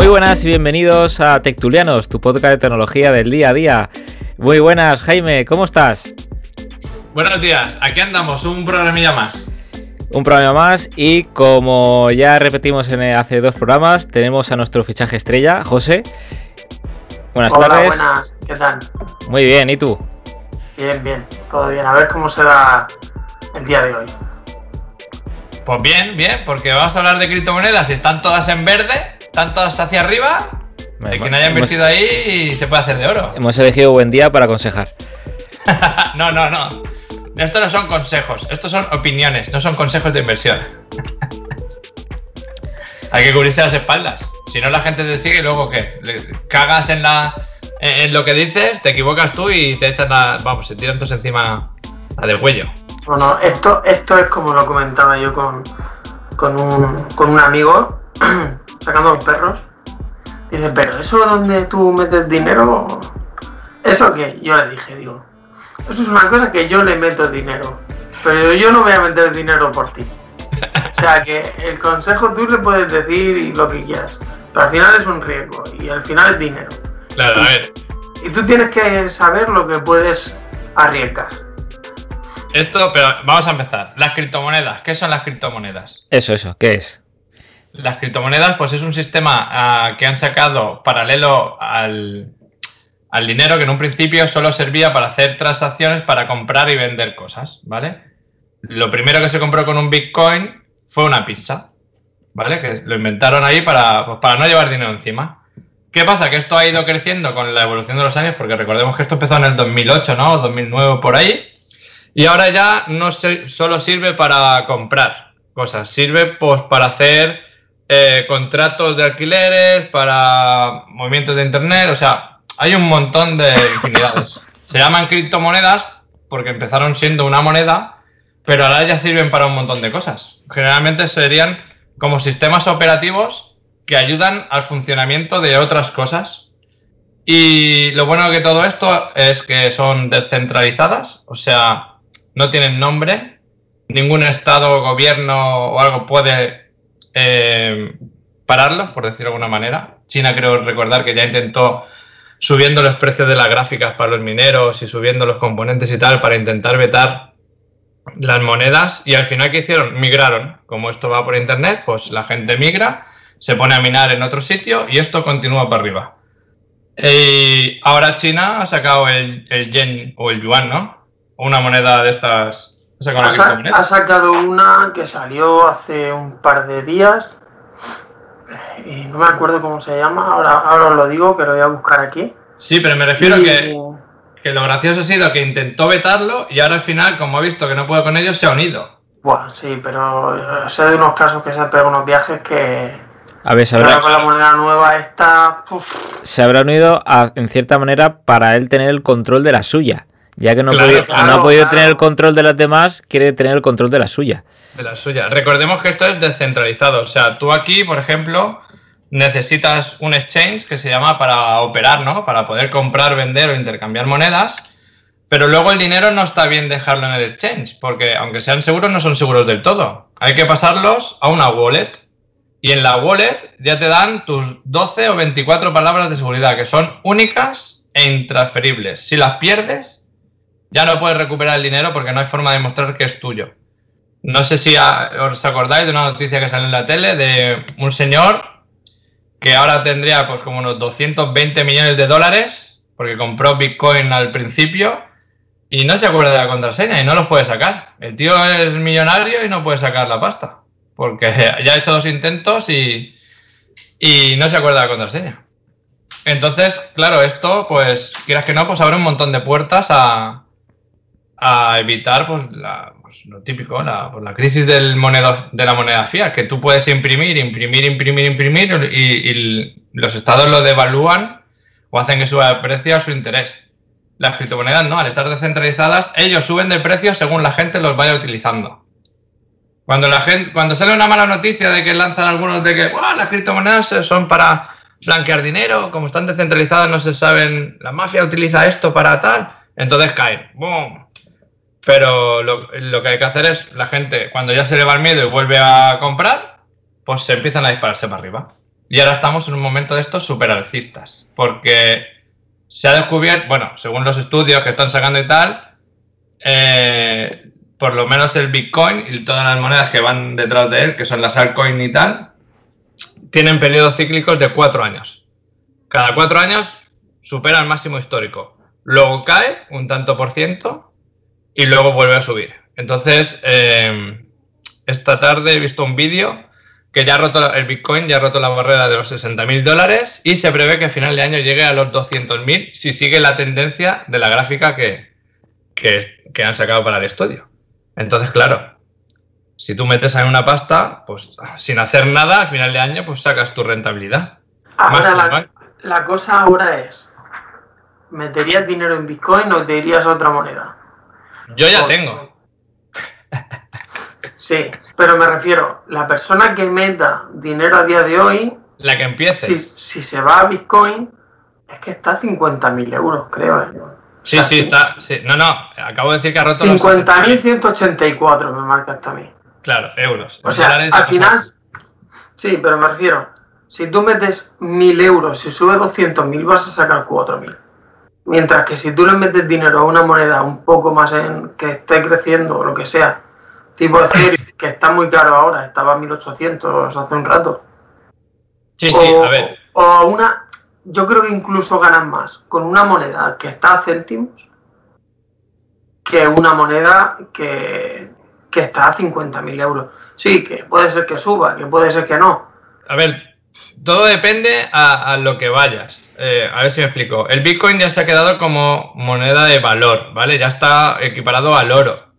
Muy buenas y bienvenidos a Tectulianos, tu podcast de tecnología del día a día. Muy buenas, Jaime, ¿cómo estás? Buenos días, aquí andamos, un programilla más. Un programa más y como ya repetimos en hace dos programas, tenemos a nuestro fichaje estrella, José. Buenas Hola, tardes. buenas, ¿qué tal? Muy bien, ¿y tú? Bien, bien, todo bien. A ver cómo será el día de hoy. Pues bien, bien, porque vamos a hablar de criptomonedas y están todas en verde, están todas hacia arriba. Vale, El que no haya hemos- invertido ahí se puede hacer de oro. Hemos elegido buen día para aconsejar. no, no, no. Esto no son consejos, estos son opiniones, no son consejos de inversión. Hay que cubrirse las espaldas. Si no, la gente te sigue y luego ¿qué? Cagas en la en lo que dices, te equivocas tú y te echan la. Vamos, se tiran todos encima la del cuello. Bueno, esto, esto es como lo comentaba yo con, con, un, con un amigo, sacando los perros. Dice, pero ¿eso donde tú metes dinero? ¿Eso qué? Yo le dije, digo, eso es una cosa que yo le meto dinero, pero yo no voy a meter dinero por ti. O sea que el consejo tú le puedes decir lo que quieras, pero al final es un riesgo y al final es dinero. Claro, a ver. Y tú tienes que saber lo que puedes arriesgar. Esto, pero vamos a empezar. Las criptomonedas. ¿Qué son las criptomonedas? Eso, eso, ¿qué es? Las criptomonedas, pues es un sistema ah, que han sacado paralelo al, al dinero que en un principio solo servía para hacer transacciones para comprar y vender cosas, ¿vale? Lo primero que se compró con un Bitcoin fue una pizza, ¿vale? Que lo inventaron ahí para, pues, para no llevar dinero encima. ¿Qué pasa? Que esto ha ido creciendo con la evolución de los años, porque recordemos que esto empezó en el 2008, ¿no? 2009 por ahí. Y ahora ya no se- solo sirve para comprar cosas, sirve pues para hacer eh, contratos de alquileres, para movimientos de internet, o sea, hay un montón de infinidades. Se llaman criptomonedas porque empezaron siendo una moneda, pero ahora ya sirven para un montón de cosas. Generalmente serían como sistemas operativos que ayudan al funcionamiento de otras cosas. Y lo bueno de todo esto es que son descentralizadas, o sea, no tienen nombre, ningún estado, gobierno o algo puede eh, pararlos, por decirlo de alguna manera. China creo recordar que ya intentó subiendo los precios de las gráficas para los mineros y subiendo los componentes y tal para intentar vetar las monedas y al final ¿qué hicieron? Migraron. Como esto va por internet, pues la gente migra, se pone a minar en otro sitio y esto continúa para arriba. Y ahora China ha sacado el, el yen o el yuan, ¿no? Una moneda de estas. Ha sacado una Ha, sa- criptomoneda. ha sacado una que salió hace un par de días. Y no me acuerdo cómo se llama, ahora, ahora os lo digo, que lo voy a buscar aquí. Sí, pero me refiero Y- que, que lo gracioso ha sido que intentó vetarlo y ahora al final, como ha visto que no puede con ellos, se ha unido. Buah, sí, pero eh, sé de unos casos que se han pegado unos viajes que, A ver, se con la moneda nueva esta. uf, se habrá unido a- en cierta manera para él tener el control de la suya. Ya que no, ha Claro, podido, claro, no ha podido claro. tener el control de las demás, quiere tener el control de la suya. De la suya. Recordemos que esto es descentralizado. O sea, tú aquí, por ejemplo, necesitas un exchange que se llama para operar, ¿no? Para poder comprar, vender o intercambiar monedas. Pero luego el dinero no está bien dejarlo en el exchange, porque aunque sean seguros, no son seguros del todo. hay que pasarlos a una wallet. Y en la wallet ya te dan tus 12 o 24 palabras de seguridad, que son únicas e intransferibles. Si las pierdes, ya no puedes recuperar el dinero porque no hay forma de demostrar que es tuyo. No sé si os acordáis de una noticia que salió en la tele de un señor que ahora tendría pues como unos 220 millones de dólares porque compró Bitcoin al principio y no se acuerda de la contraseña y no los puede sacar. El tío es millonario y no puede sacar la pasta porque ya ha hecho dos intentos y, y no se acuerda de la contraseña. Entonces, claro, esto, pues, quieras que no, pues abre un montón de puertas a, a evitar pues, la, pues, lo típico, la, pues, crisis del monedo, de la moneda fiat, que tú puedes imprimir, imprimir, imprimir, imprimir y, y los estados lo devalúan o hacen que suba el precio a su interés. Las criptomonedas no, al estar descentralizadas, ellos suben de precio según la gente los vaya utilizando. Cuando la gente, cuando sale una mala noticia de que lanzan algunos de que "Buah, las criptomonedas son para blanquear dinero, como están descentralizadas no se saben, la mafia utiliza esto para tal, entonces caen. ¡Bum! Pero lo, que hay que hacer es, la gente, cuando ya se le va el miedo y vuelve a comprar, pues se empiezan a dispararse para arriba. Y ahora estamos en un momento de estos super alcistas, porque se ha descubierto, bueno, según los estudios que están sacando y tal, eh, por lo menos el Bitcoin y todas las monedas que van detrás de él, que son las altcoins y tal, tienen periodos cíclicos de cuatro años. Cada cuatro años supera el máximo histórico. Luego cae un tanto por ciento y luego vuelve a subir. Entonces, eh, esta tarde he visto un vídeo que ya ha roto el Bitcoin, ya ha roto la barrera de los 60 mil dólares y se prevé que a final de año llegue a los 200 mil si sigue la tendencia de la gráfica que, que, que han sacado para el estudio. Entonces, claro, si tú metes ahí una pasta, pues sin hacer nada, al final de año, pues sacas tu rentabilidad. Ahora la, la cosa ahora es, ¿meterías dinero en Bitcoin o te irías a otra moneda? Yo ya tengo. Sí, pero me refiero, la persona que meta dinero a día de hoy, La que empiece. si, si se va a Bitcoin, es que está a 50.000 euros, creo. ¿eh? sí, o sea, sí, está. sí. No, no, acabo de decir que ha roto los 60.000. 50.184 me marca hasta a mí. Claro, euros. O sea, al final, sí, pero me refiero, si tú metes 1.000 euros, si sube 200.000 vas a sacar 4.000. Mientras que si tú le metes dinero a una moneda un poco más en que esté creciendo o lo que sea, tipo Ethereum, que está muy caro ahora, estaba a 1.800 hace un rato. Sí, sí, a ver. o una, yo creo que incluso ganan más con una moneda que está a céntimos que una moneda que, que está a 50.000 euros. Sí, que puede ser que suba, que puede ser que no. A ver, todo depende a, lo que vayas. Eh, a ver si me explico. El Bitcoin ya se ha quedado como moneda de valor, ¿vale? Ya está equiparado al oro.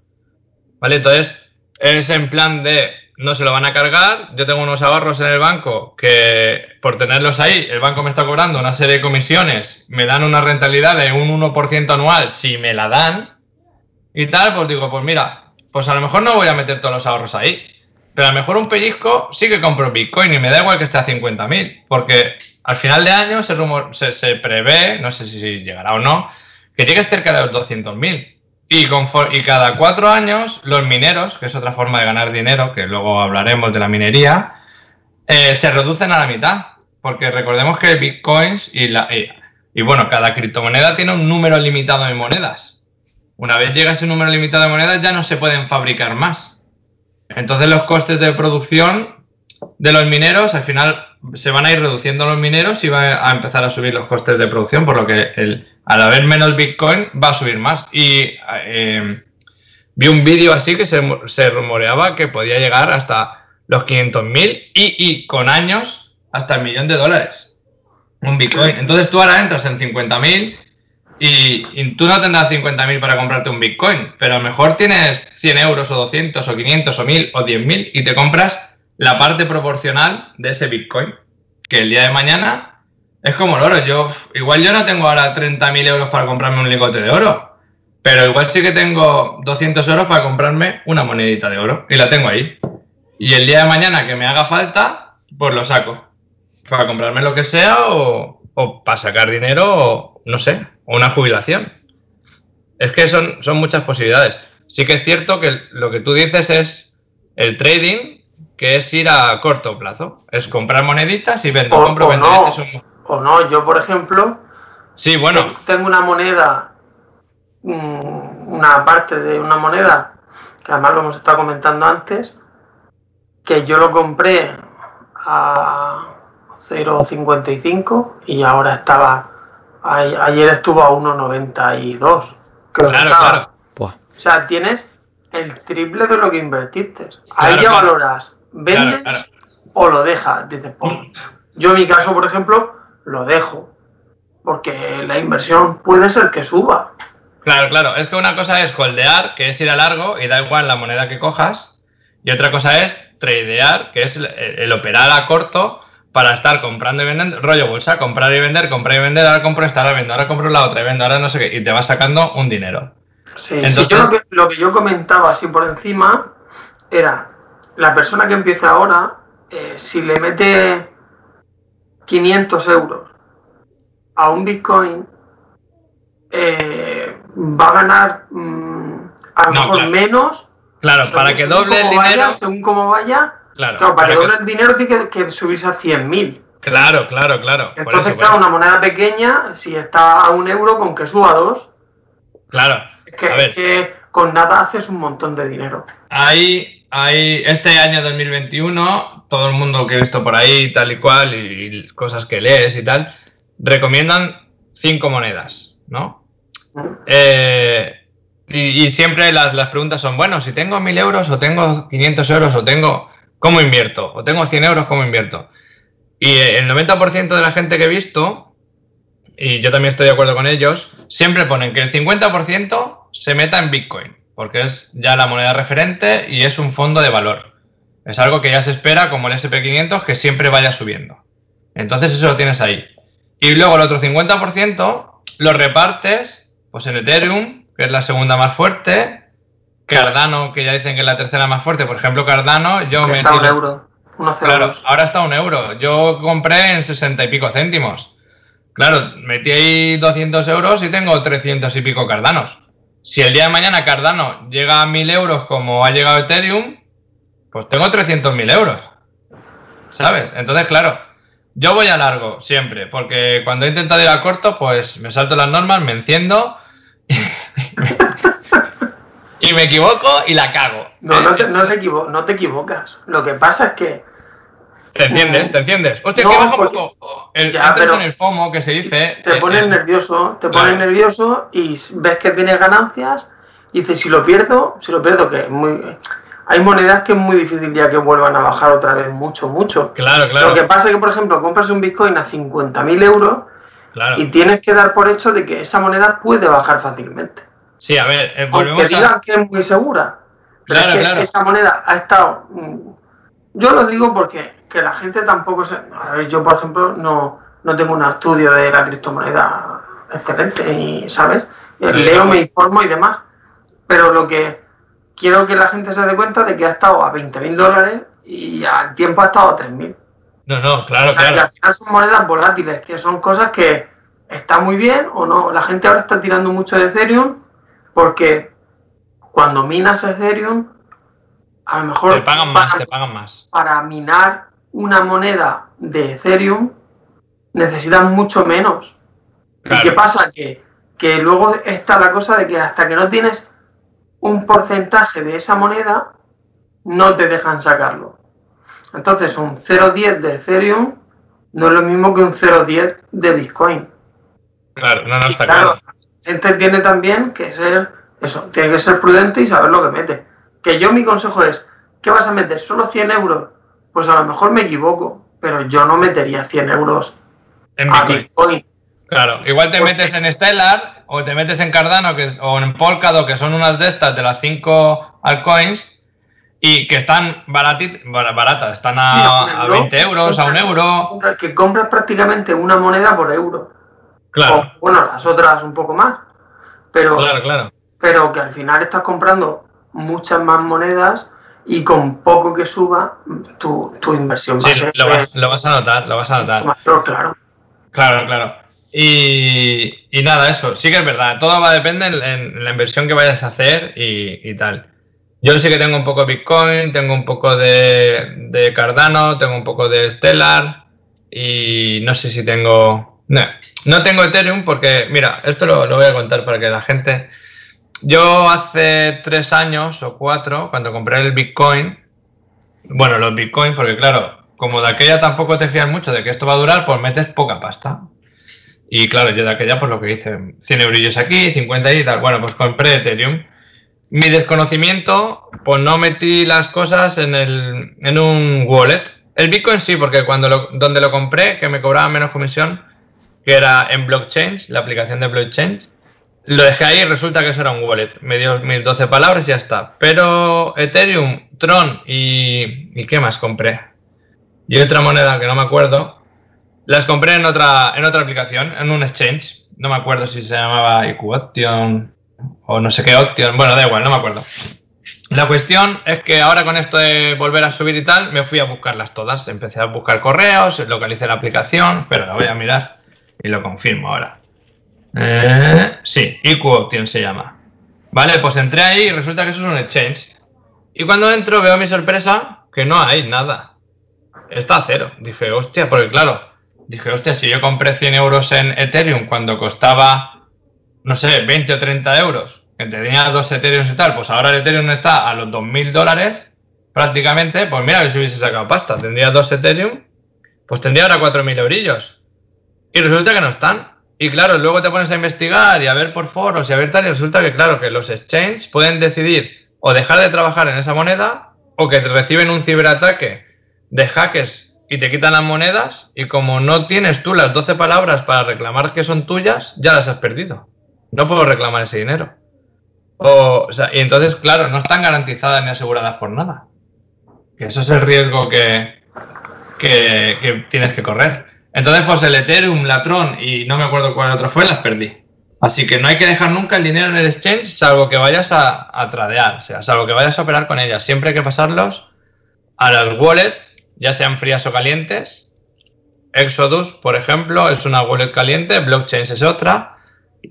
¿Vale? Entonces, es en plan de no se lo van a cargar. Yo tengo unos ahorros en el banco que por tenerlos ahí, el banco me está cobrando una serie de comisiones, me dan una rentabilidad de un 1% anual si me la dan y tal, pues digo, pues mira, pues a lo mejor no voy a meter todos los ahorros ahí. Pero a lo mejor un pellizco sí que compro Bitcoin y me da igual que esté a 50.000, porque al final de año se, rumor- se, se prevé, no sé si, llegará o no, que llegue cerca de los 200.000. Y, y cada cuatro años los mineros, que es otra forma de ganar dinero, que luego hablaremos de la minería, eh, se reducen a la mitad. Porque recordemos que Bitcoins y, la, y bueno, cada criptomoneda tiene un número limitado de monedas. Una vez llega ese número limitado de monedas ya no se pueden fabricar más. Entonces los costes de producción de los mineros al final se van a ir reduciendo los mineros y va a empezar a subir los costes de producción, por lo que el, al haber menos Bitcoin va a subir más. Y eh, vi un vídeo así que se, rumoreaba que podía llegar hasta los 500.000 y, y con años hasta el millón de dólares. Un Bitcoin. Entonces tú ahora entras en 50.000 y, tú no tendrás 50.000 para comprarte un Bitcoin, pero a lo mejor tienes 100 euros o 200 o 500 o 1000 o 10.000 y te compras la parte proporcional de ese Bitcoin, que el día de mañana es como el oro. Yo, igual yo no tengo ahora 30.000 euros para comprarme un lingote de oro, pero igual sí que tengo 200 euros para comprarme una monedita de oro y la tengo ahí. Y el día de mañana que me haga falta, pues lo saco. Para comprarme lo que sea o, o para sacar dinero o no sé, o una jubilación. Es que son, son muchas posibilidades. Sí que es cierto que lo que tú dices es el trading, que es ir a corto plazo. Es comprar moneditas y vendo, O- compro, o vendo. no. Este es un- O no, yo por ejemplo, Sí, bueno, Tengo- Tengo una moneda, mm, una parte de una moneda, que además lo hemos estado comentando antes, que yo lo compré a 0,55 y ahora estaba, ayer estuvo a 1,92. Creo que claro, claro. O sea, tienes el triple de lo que invertiste. Ahí Claro, ya claro. valoras, vendes Claro, claro. o lo dejas. Dices, pues, yo en mi caso, por ejemplo, lo dejo. Porque la inversión puede ser que suba. Claro, claro. Es que una cosa es holdear, que es ir a largo y da igual la moneda que cojas. Y otra cosa es tradear, que es el, el operar a corto para estar comprando y vendiendo. Rollo bolsa, comprar y vender, comprar y vender. Ahora compro esta, ahora vendo, ahora compro la otra y vendo, ahora no sé qué. Y te vas sacando un dinero. Sí, Entonces- sí, yo lo, que, lo que yo comentaba así por encima era la persona que empieza ahora, eh, si le mete 500 euros a un Bitcoin, eh, va a ganar mm, a lo No, mejor claro. menos. Claro, para que doble el dinero. Vaya, según cómo vaya, Claro, claro, para que doble el dinero tiene que, que subirse a 100.000. claro, claro, claro. Entonces, eso, claro, eso. una moneda pequeña, si está a un euro, con que suba a dos, Claro. es que, A ver. es que con nada haces un montón de dinero. Hay, hay, este año 2021, todo el mundo que he visto por ahí, tal y cual, y, y cosas que lees y tal, recomiendan cinco monedas, ¿no? Eh, y, y siempre las, las preguntas son, bueno, si tengo 1000 euros o tengo 500 euros o tengo, ¿cómo invierto? O tengo 100 euros, ¿cómo invierto? Y el 90% de la gente que he visto, y yo también estoy de acuerdo con ellos, siempre ponen que el 50% se meta en Bitcoin, porque es ya la moneda referente y es un fondo de valor. Es algo que ya se espera, como el SP500, que siempre vaya subiendo. Entonces eso lo tienes ahí. Y luego el otro 50% lo repartes pues en Ethereum, que es la segunda más fuerte, Cardano, que ya dicen que es la tercera más fuerte. Por ejemplo, Cardano, yo que me está un euro. 1,02. Claro, ahora está un euro. Yo compré en 60 y pico céntimos. Claro, metí ahí 200 euros y tengo 300 y pico cardanos. Si el día de mañana Cardano llega a 1000 euros como ha llegado Ethereum, pues tengo 300.000 euros. ¿Sabes? Entonces, claro, yo voy a largo siempre, porque cuando he intentado ir a corto, pues me salto las normas, me enciendo y me equivoco y la cago. No, no te, Eh, no, te equivo- no te equivocas. Lo que pasa es que Te enciendes, te enciendes. Hostia, No, que baja un poco. El, Ya, entras en el FOMO que se dice. te eh, pones eh, nervioso, te claro. pones nervioso y ves que tienes ganancias y dices, si lo pierdo, si lo pierdo, que es muy... Hay monedas que es muy difícil ya que vuelvan a bajar otra vez mucho, mucho. Claro, claro. Lo que pasa es que, por ejemplo, compras un Bitcoin a 50.000 euros claro. y tienes que dar por hecho de que esa moneda puede bajar fácilmente. Sí, a ver, eh, Aunque volvemos digan a. que es muy segura. Pero Claro, es que claro. esa moneda ha estado. mm, Yo lo digo porque que la gente tampoco se. A ver, yo por ejemplo no, no tengo un estudio de la criptomoneda excelente, y, ¿sabes? Eh, Leo, me informo y demás. Pero lo que quiero que la gente se dé cuenta de que ha estado a 20.000 dólares y al tiempo ha estado a 3.000. No, no, claro, O sea, que claro. al final son monedas volátiles, que son cosas que están muy bien o no. La gente ahora está tirando mucho de Ethereum porque cuando minas Ethereum, a lo mejor Te pagan más, para, te pagan más. para minar una moneda de Ethereum necesitas mucho menos. Claro. ¿Y qué pasa? Que, que luego está la cosa de que hasta que no tienes un porcentaje de esa moneda, no te dejan sacarlo. Entonces, un 0.10 de Ethereum no es lo mismo que un 0.10 de Bitcoin. Claro, no, no está claro, claro. La gente tiene también que ser, eso, tiene que ser prudente y saber lo que mete. Que yo mi consejo es, ¿qué vas a meter? ¿Solo 100 euros? Pues a lo mejor me equivoco, pero yo no metería 100 euros En a Bitcoin. Bitcoin. Claro, igual te Porque- metes en Stellar o te metes en Cardano que es- o en Polkadot, que son unas de estas de las 5 altcoins y que están baratit, baratas, están a, a euro. 20 euros, a un euro. Que compras prácticamente una moneda por euro. Claro, O, bueno, las otras un poco más. Pero, claro, claro. pero que al final estás comprando muchas más monedas y con poco que suba, tu, tu inversión va Sí, a ser lo vas, lo vas a notar, lo vas a notar. mayor, claro. Claro, claro. Y, y nada, eso, sí que es verdad. Todo va a depender en, en la inversión que vayas a hacer y, y tal. Yo sí que tengo un poco de Bitcoin, tengo un poco de, de Cardano, tengo un poco de Stellar y no sé si tengo... No, no tengo Ethereum porque, mira, esto lo, voy a contar para que la gente... Yo hace tres años o cuatro, cuando compré el Bitcoin, bueno, los Bitcoin, porque claro, como de aquella tampoco te fías mucho de que esto va a durar, pues metes poca pasta. Y claro, yo de aquella, pues lo que hice, 100 eurillos aquí, 50 y tal. Bueno, pues compré Ethereum. Mi desconocimiento, pues no metí las cosas en, el, en un wallet. El Bitcoin sí, porque cuando lo, donde lo compré, que me cobraba menos comisión, que era en blockchain, la aplicación de blockchain, lo dejé ahí y resulta que eso era un wallet. Me dio mis 12 palabras y ya está. Pero Ethereum, Tron y. ¿Y qué más compré? Y otra moneda que no me acuerdo. Las compré en otra, en otra aplicación, en un exchange. No me acuerdo si se llamaba IQ Option o no sé qué Option. Bueno, da igual, no me acuerdo. La cuestión es que ahora con esto de volver a subir y tal, me fui a buscarlas todas. Empecé a buscar correos, localicé la aplicación, pero la voy a mirar y lo confirmo ahora. Eh, sí, IQ Option se llama. Vale, pues entré ahí y resulta que eso es un exchange. Y cuando entro veo mi sorpresa que no hay nada. Está a cero. Dije, hostia, porque claro, dije, hostia, si yo compré 100 euros en Ethereum cuando costaba, no sé, 20 o 30 euros, que tenía dos Ethereum y tal, pues ahora el Ethereum está a los 2.000 dólares prácticamente, pues mira, si hubiese sacado pasta, tendría dos Ethereum, pues tendría ahora 4.000 eurillos. Y resulta que no están. Y claro, luego te pones a investigar y a ver por foros y a ver tal, y resulta que, claro, que los exchanges pueden decidir o dejar de trabajar en esa moneda o que reciben un ciberataque de hackers y te quitan las monedas y como no tienes tú las 12 palabras para reclamar que son tuyas, ya las has perdido. No puedo reclamar ese dinero. O, o sea, y entonces, claro, no están garantizadas ni aseguradas por nada. Que eso es el riesgo que, que tienes que correr. Entonces, pues el Ethereum, la Tron y no me acuerdo cuál otro fue, las perdí. Así que no hay que dejar nunca el dinero en el exchange, salvo que vayas a, a tradear, o sea, salvo que vayas a operar con ellas. Siempre hay que pasarlos a las wallets, ya sean frías o calientes. Exodus, por ejemplo, es una wallet caliente, Blockchain es otra,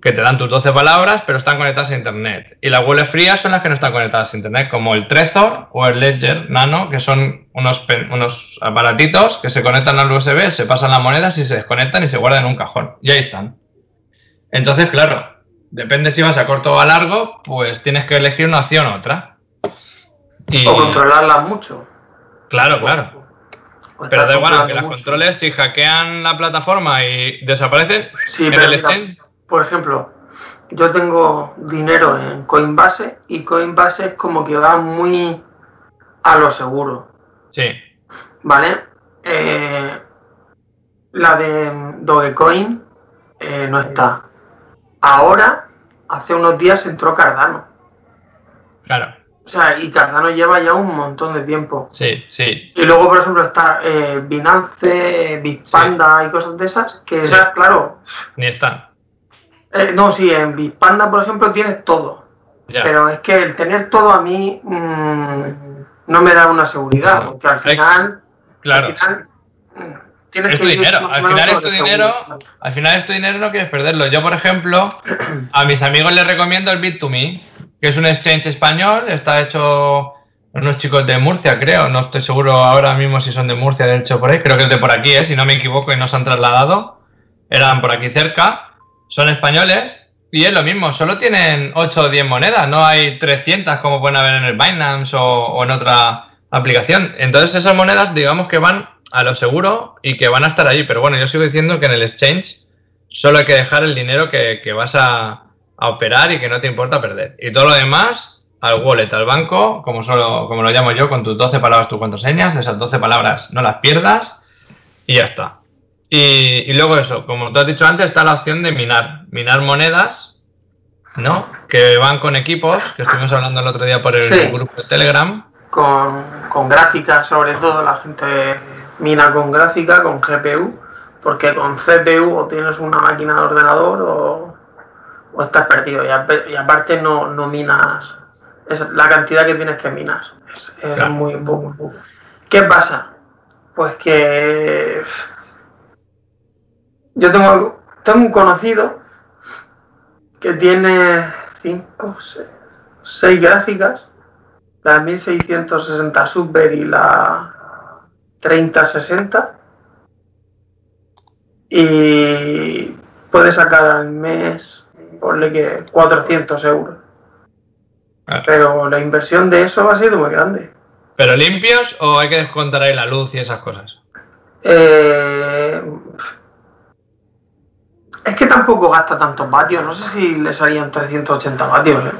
que te dan tus 12 palabras, pero están conectadas a Internet. Y las wallets frías son las que no están conectadas a Internet, como el Trezor o el Ledger Nano, que son unos, unos aparatitos que se conectan al USB, se pasan las monedas y se desconectan y se guardan en un cajón. Y ahí están. Entonces, claro, depende si vas a corto o a largo, pues tienes que elegir una opción u otra. Y, O controlarlas mucho. claro, claro. Pero da igual, aunque controlando las mucho. controles, si hackean la plataforma y desaparecen Sí, en pero el exchange, por ejemplo, yo tengo dinero en Coinbase y Coinbase es como que va muy a lo seguro, sí, ¿vale? Eh, la de Dogecoin eh, no está. Ahora, hace unos días entró Cardano. claro, O sea, y Cardano lleva ya un montón de tiempo. sí, sí, Y luego, por ejemplo, está eh, Binance, Bitpanda y cosas de esas, que Sí. esas, claro. ni están. Eh, no, sí, en Bitpanda, por ejemplo, tienes todo. Ya. Pero es que el tener todo a mí mm, no me da una seguridad, porque al final, Claro. al final mm, tienes Es que tu dinero. Al final es tu dinero. Al final es tu dinero no quieres perderlo. Yo, por ejemplo, a mis amigos les recomiendo el Bit2Me, que es un exchange español. Está hecho unos chicos de Murcia, creo. No estoy seguro ahora mismo si son de Murcia, de hecho, por ahí. Creo que es de por aquí, ¿eh? si no me equivoco, y no se han trasladado. Eran por aquí cerca. Son españoles. Y es lo mismo, solo tienen 8 o 10 monedas, no hay 300 como pueden haber en el Binance o, en otra aplicación. Entonces esas monedas digamos que van a lo seguro y que van a estar ahí. Pero bueno, yo sigo diciendo que en el exchange solo hay que dejar el dinero que, que vas a, a operar y que no te importa perder. Y todo lo demás al wallet, al banco, como, solo, como lo llamo yo, con tus 12 palabras, tus contraseñas, esas 12 palabras no las pierdas y ya está. Y, y luego eso, como tú has dicho antes, está la opción de minar, minar monedas, ¿no? Que van con equipos, que estuvimos hablando el otro día por el Sí. grupo de Telegram. Con, con gráfica, sobre todo, la gente mina con gráfica, con GPU, porque con CPU o tienes una máquina de ordenador o, o estás perdido. Y, aparte no, no minas, es la cantidad que tienes que minar. Es, es Claro. muy poco. ¿Qué pasa? Pues que yo tengo, tengo un conocido que tiene 5, 6 gráficas la 1660 Super y la 3060 y puedes sacar al mes, ponle que 400 euros. Ah. Pero la inversión de eso ha sido muy grande. ¿Pero limpios o hay que descontar ahí la luz y esas cosas? Eh, es que tampoco gasta tantos vatios. No sé si le salían 380 vatios. ¿eh?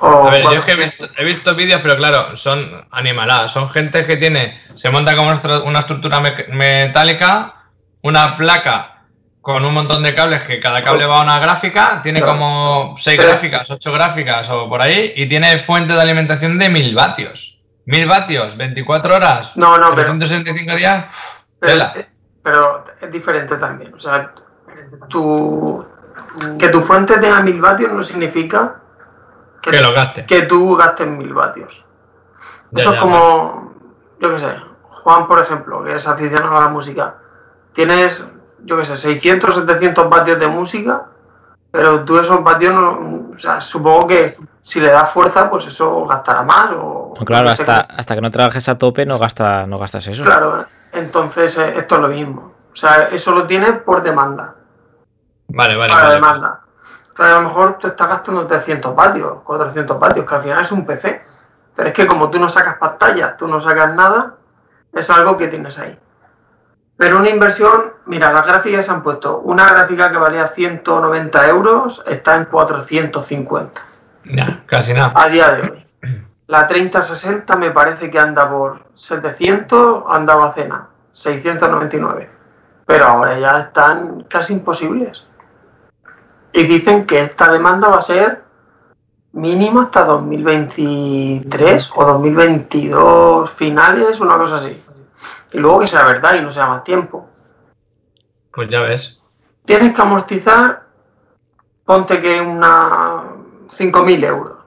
O A ver, yo es que he 400. visto, he visto vídeos, pero claro, son animaladas. Son gente que tiene, se monta como una estru- una estructura me- metálica, una placa con un montón de cables que cada cable va a una gráfica, tiene Claro. como seis Pero- gráficas, ocho gráficas o por ahí, y tiene fuente de alimentación de mil vatios. Mil vatios, 24 horas, No, no, pero- 365 días, uf, Pero, tela. pero es diferente también. O sea, tu, que tu fuente tenga mil vatios no significa que, Que lo gaste. que tú gastes mil vatios. Ya, Eso ya, es como, yo qué sé, Juan, por ejemplo, que es aficionado a la música. Tienes, yo qué sé, 600, 700 vatios de música, pero tú esos vatios, no, o sea, supongo que si le das fuerza, pues eso gastará más. O, No, claro, hasta, hasta que no trabajes a tope no, gasta, no gastas eso. Claro, entonces eh, esto es lo mismo. O sea, eso lo tienes por demanda, Vale, vale, para vale. demanda. Entonces a lo mejor tú estás gastando 300 vatios, 400 vatios, que al final es un PC. Pero es que como tú no sacas pantallas, tú no sacas nada, es algo que tienes ahí. Pero una inversión, mira, las gráficas se han puesto. Una gráfica que valía 190 euros está en 450 Ya, casi nada. a día de hoy. La 3060 me parece que anda por 700, andaba a cena, 699. Pero ahora ya están casi imposibles. Y dicen que esta demanda va a ser mínimo hasta 2023 o 2022 finales, una cosa así. Y luego que sea verdad y no sea más tiempo. Pues ya ves. Tienes que amortizar, ponte que una 5.000 euros.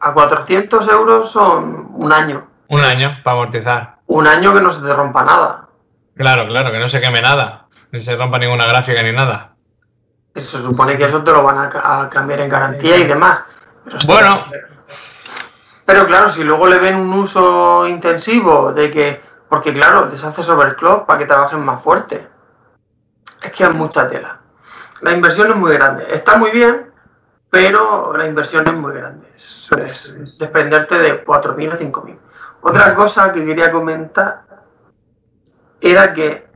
A 400 euros son un año. Un año para amortizar. Un año que no se te rompa nada. Claro, claro, que no se queme nada. Ni se rompa ninguna gráfica ni nada. Se supone que eso te lo van a, ca- a cambiar en garantía y demás. Pero Bueno. Pero claro, si luego le ven un uso intensivo de que. Porque claro, les haces overclock para que trabajen más fuerte. Es que es mucha tela. La inversión es muy grande. Está muy bien, pero la inversión es muy grande. Es, es desprenderte de 4.000 a 5.000. Otra cosa que quería comentar era que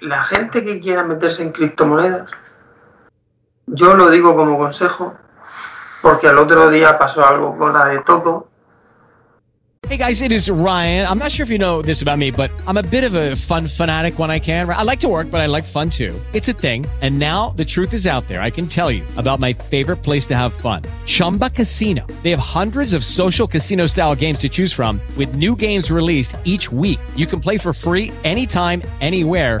la gente que quiera meterse en criptomonedas, yo lo digo como consejo, porque al otro día pasó algo con la de Toco. Hey guys, it is Ryan. I'm not sure if you know this about me, but I'm a bit of a fun fanatic when I can. I like to work, but I like fun too. It's a thing. And now the truth is out there. I can tell you about my favorite place to have fun Chumba Casino. They have hundreds of social casino style games to choose from, with new games released each week. You can play for free anytime, anywhere.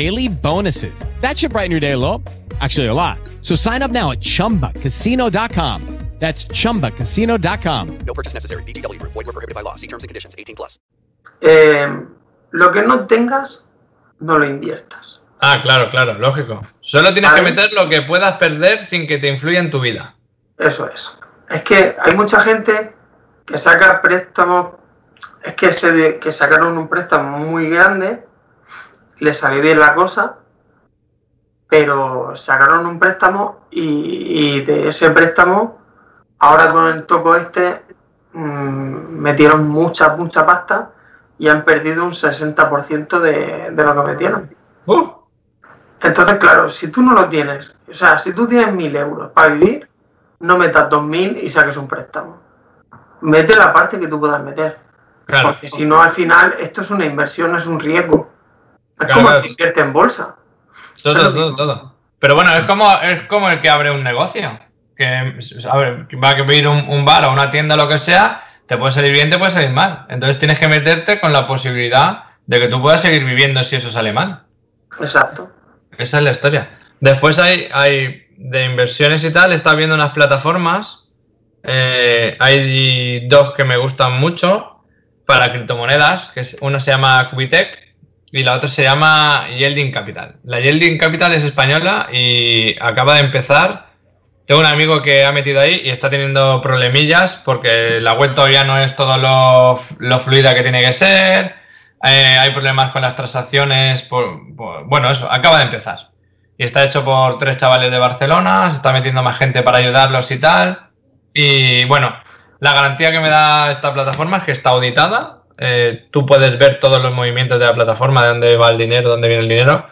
daily bonuses. That should brighten your day a little. Actually, a lot. So sign up now at chumbacasino.com. That's chumbacasino.com. No purchase necessary. VGW Group. Void were prohibited by law. See terms and conditions. 18 plus. Eh, lo que no tengas, no lo inviertas. Ah, claro, claro, lógico. Solo tienes que meter lo que puedas perder sin que te influya en tu vida. Eso es. Es que hay mucha gente que saca préstamos, es que, se de- que sacaron un préstamo muy grande, le salió bien la cosa, pero sacaron un préstamo y, y de ese préstamo, ahora con el toco este, mm, metieron mucha, mucha pasta y han perdido un 60% de, de lo que metieron. Uh, Entonces, claro, si tú no lo tienes, o sea, si tú tienes mil euros para vivir, no metas dos mil y saques un préstamo. Mete la parte que tú puedas meter. claro. Porque si no, al final, esto es una inversión, no es un riesgo. Es Claro, como claro. el que invierte en bolsa. Todo, Pero- todo, todo. Pero bueno, es como, es como el que abre un negocio. Que a ver, va a abrir un, un bar o una tienda o lo que sea, te puede salir bien, te puede salir mal. Entonces tienes que meterte con la posibilidad de que tú puedas seguir viviendo si eso sale mal. Exacto. Esa es la historia. Después hay, hay de inversiones y tal, está viendo unas plataformas. eh, hay dos que me gustan mucho para criptomonedas, que es, una se llama Cubitec y la otra se llama Yelding Capital. La Yelding Capital es española y acaba de empezar. Tengo un amigo que ha metido ahí y está teniendo problemillas porque la web todavía no es todo lo, fluida que tiene que ser. Eh, hay problemas con las transacciones. por- bueno, eso, acaba de empezar. Y está hecho por tres chavales de Barcelona, se está metiendo más gente para ayudarlos y tal. Y bueno, la garantía que me da esta plataforma es que está auditada. Eh, tú puedes ver todos los movimientos de la plataforma, de dónde va el dinero, dónde viene el dinero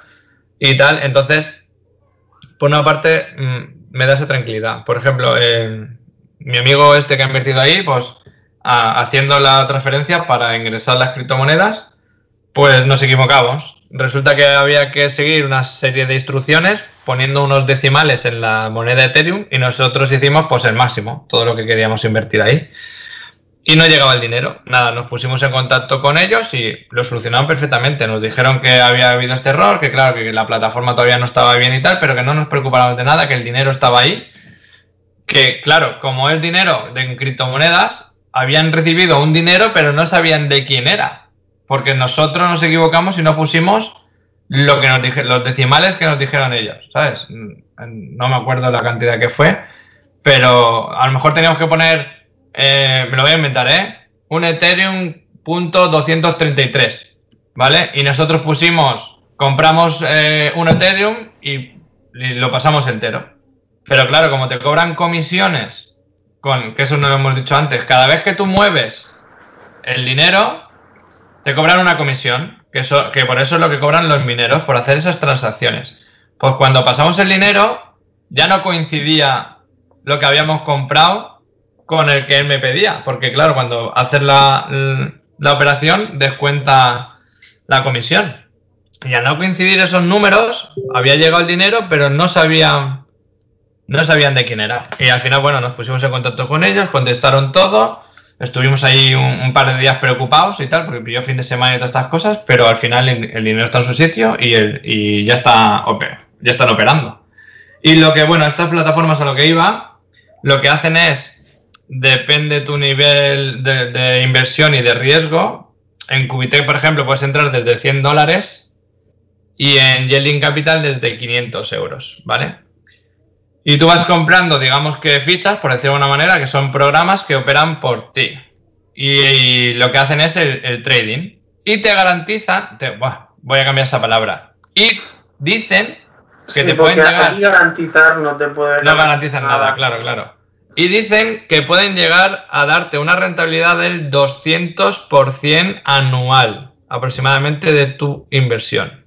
y tal. Entonces, por una parte, mm, me da esa tranquilidad. Por ejemplo, eh, mi amigo este que ha invertido ahí, pues haciendo la transferencia para ingresar las criptomonedas, pues nos equivocamos. Resulta que había que seguir una serie de instrucciones poniendo unos decimales en la moneda Ethereum y nosotros hicimos pues el máximo, todo lo que queríamos invertir ahí. Y no llegaba el dinero. Nada, nos pusimos en contacto con ellos y lo solucionaron perfectamente. Nos dijeron que había habido este error, que claro, que la plataforma todavía no estaba bien y tal, pero que no nos preocupáramos de nada, que el dinero estaba ahí. Que claro, como es dinero de criptomonedas, habían recibido un dinero, pero no sabían de quién era. Porque nosotros nos equivocamos y no pusimos lo que nos dije, los decimales que nos dijeron ellos, ¿sabes? No me acuerdo la cantidad que fue, pero a lo mejor teníamos que poner, eh, me lo voy a inventar, ¿eh? Un Ethereum punto 233, ¿vale? Y nosotros pusimos, compramos eh, un Ethereum y, lo pasamos entero. Pero claro, como te cobran comisiones, con, que eso no lo hemos dicho antes, cada vez que tú mueves el dinero, te cobran una comisión, que, que por eso es lo que cobran los mineros, por hacer esas transacciones. Pues cuando pasamos el dinero, ya no coincidía lo que habíamos comprado con el que él me pedía, porque claro, cuando haces la, la operación, descuenta la comisión. Y al no coincidir esos números, había llegado el dinero, pero no sabían, no sabían de quién era. Y al final, bueno, nos pusimos en contacto con ellos, contestaron todo. Estuvimos ahí un, un par de días preocupados y tal, porque pilló fin de semana y todas estas cosas, pero al final el, el dinero está en su sitio y, el, y ya, está, ya están operando. Y lo que, bueno, estas plataformas a lo que iba, lo que hacen es, depende tu nivel de, de inversión y de riesgo. En Cubitec, por ejemplo, puedes entrar desde 100 dólares y en Yelling Capital desde 500 euros, ¿vale? Y tú vas comprando, digamos que fichas, por decirlo de alguna manera, que son programas que operan por ti. Y, y lo que hacen es el, el trading. Y te garantizan, te- buah, voy a cambiar esa palabra. Y dicen que Sí, te pueden llegar... garantizar no te puede No garantizan nada, claro, claro. Y dicen que pueden llegar a darte una rentabilidad del 200% anual, aproximadamente, de tu inversión.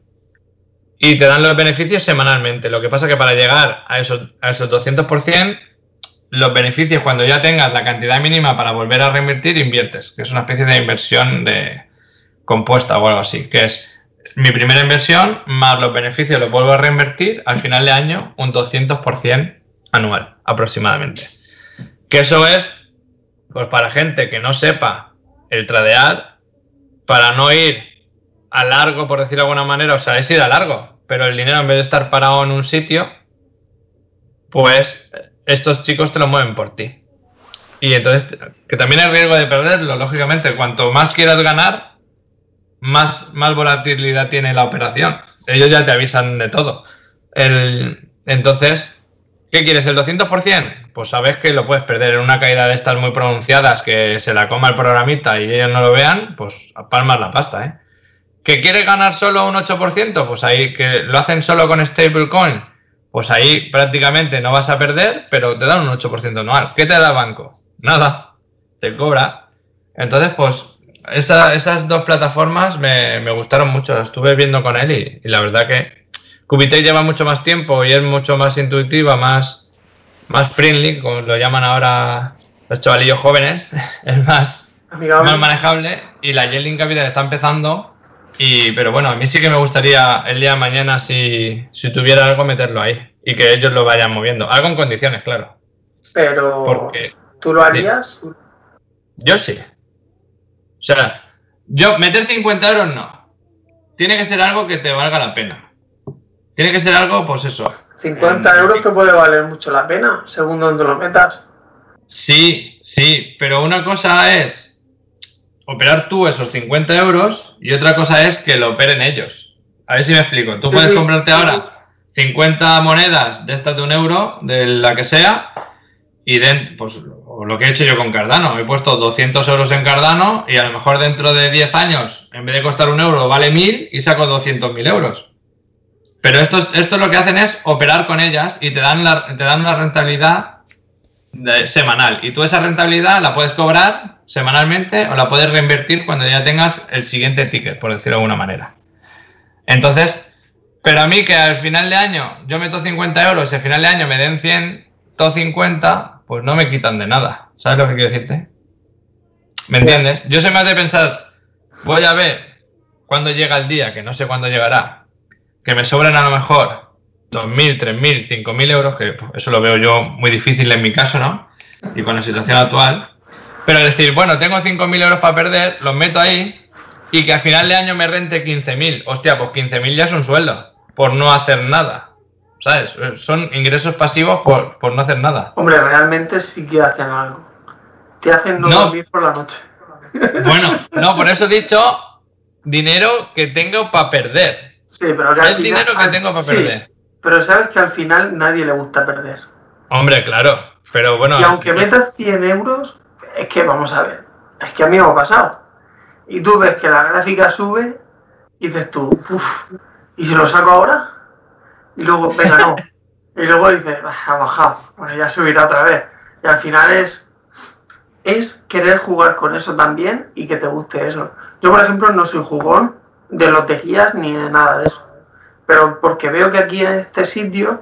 Y te dan los beneficios semanalmente. Lo que pasa que para llegar a esos, a esos 200%, los beneficios, cuando ya tengas la cantidad mínima para volver a reinvertir, inviertes, que es una especie de inversión de compuesta o algo así, que es mi primera inversión más los beneficios los vuelvo a reinvertir al final de año un 200% anual aproximadamente. Que eso es pues para gente que no sepa el tradear, para no ir a largo, por decirlo de alguna manera, o sea, es ir a largo, pero el dinero en vez de estar parado en un sitio, pues estos chicos te lo mueven por ti. Y entonces, que también hay riesgo de perderlo, lógicamente, cuanto más quieras ganar, más, más volatilidad tiene la operación. Ellos ya te avisan de todo. El, entonces, ¿qué quieres? ¿El 200%? Pues sabes que lo puedes perder en una caída de estas muy pronunciadas que se la coma el programita y ellos no lo vean, pues palmas la pasta, ¿eh? ¿Que quieres ganar solo un 8%? Pues ahí, que lo hacen solo con stablecoin, pues ahí prácticamente no vas a perder, pero te dan un 8% anual. ¿Qué te da el banco? Nada, te cobra. Entonces, pues esa- esas dos plataformas me, gustaron mucho, estuve viendo con él y, y la verdad que Cubitec lleva mucho más tiempo y es mucho más intuitiva, más, más friendly, como lo llaman ahora los chavalillos jóvenes, es más, más manejable y la Yelling Capital está empezando y pero bueno, a mí sí que me gustaría el día de mañana si, si tuviera algo meterlo ahí y que ellos lo vayan moviendo, algo en condiciones, claro. Pero Porque tú lo harías. Yo sí. O sea, yo meter 50 euros no. Tiene que ser algo que te valga la pena. Tiene que ser algo, pues eso. 50 euros te puede valer mucho la pena, según donde lo metas. Sí, sí, pero una cosa es operar tú esos 50 euros y otra cosa es que lo operen ellos. A ver si me explico. Tú Sí, puedes sí. comprarte ahora 50 monedas de estas de un euro, de la que sea, y den, pues lo que he hecho yo con Cardano. He puesto 200 euros en Cardano y a lo mejor dentro de 10 años, en vez de costar un euro, vale 1000 y saco 200.000 euros. Pero esto, esto lo que hacen es operar con ellas y te dan, la, te dan una rentabilidad semanal. Y tú esa rentabilidad la puedes cobrar semanalmente o la puedes reinvertir cuando ya tengas el siguiente ticket, por decirlo de alguna manera. Entonces, pero a mí que al final de año yo meto 50 euros y al final de año me den 150, pues no me quitan de nada. ¿Sabes lo que quiero decirte? ¿Me entiendes? Yo soy más de pensar, voy a ver cuándo llega el día, que no sé cuándo llegará, que me sobren a lo mejor 2.000, 3.000, 5.000 euros, que pues, eso lo veo yo muy difícil en mi caso, ¿no? Y con la situación actual. Pero decir, bueno, tengo 5.000 euros para perder, los meto ahí y que al final de año me rente 15.000. Hostia, pues 15.000 ya es un sueldo por no hacer nada. ¿Sabes? Son ingresos pasivos por, por no hacer nada. Hombre, realmente sí que hacen algo. Te hacen no, No. dormir por la noche. Bueno, no, por eso he dicho dinero que tengo para perder. Sí, pero que al El final- dinero que al- tengo para sí, perder. Pero sabes que al final nadie le gusta perder. Hombre, claro. Pero bueno. y aunque metas 100 euros, es que vamos a ver. Es que a mí me ha pasado. Y tú ves que la gráfica sube y dices tú, uff, ¿y si lo saco ahora? Y luego, venga, no. Y luego dices, "Ah, ha bajado, bueno, ya subirá otra vez. Y al final es, es querer jugar con eso también y que te guste eso. Yo, por ejemplo, no soy jugón de loterías ni de nada de eso. Pero porque veo que aquí en este sitio,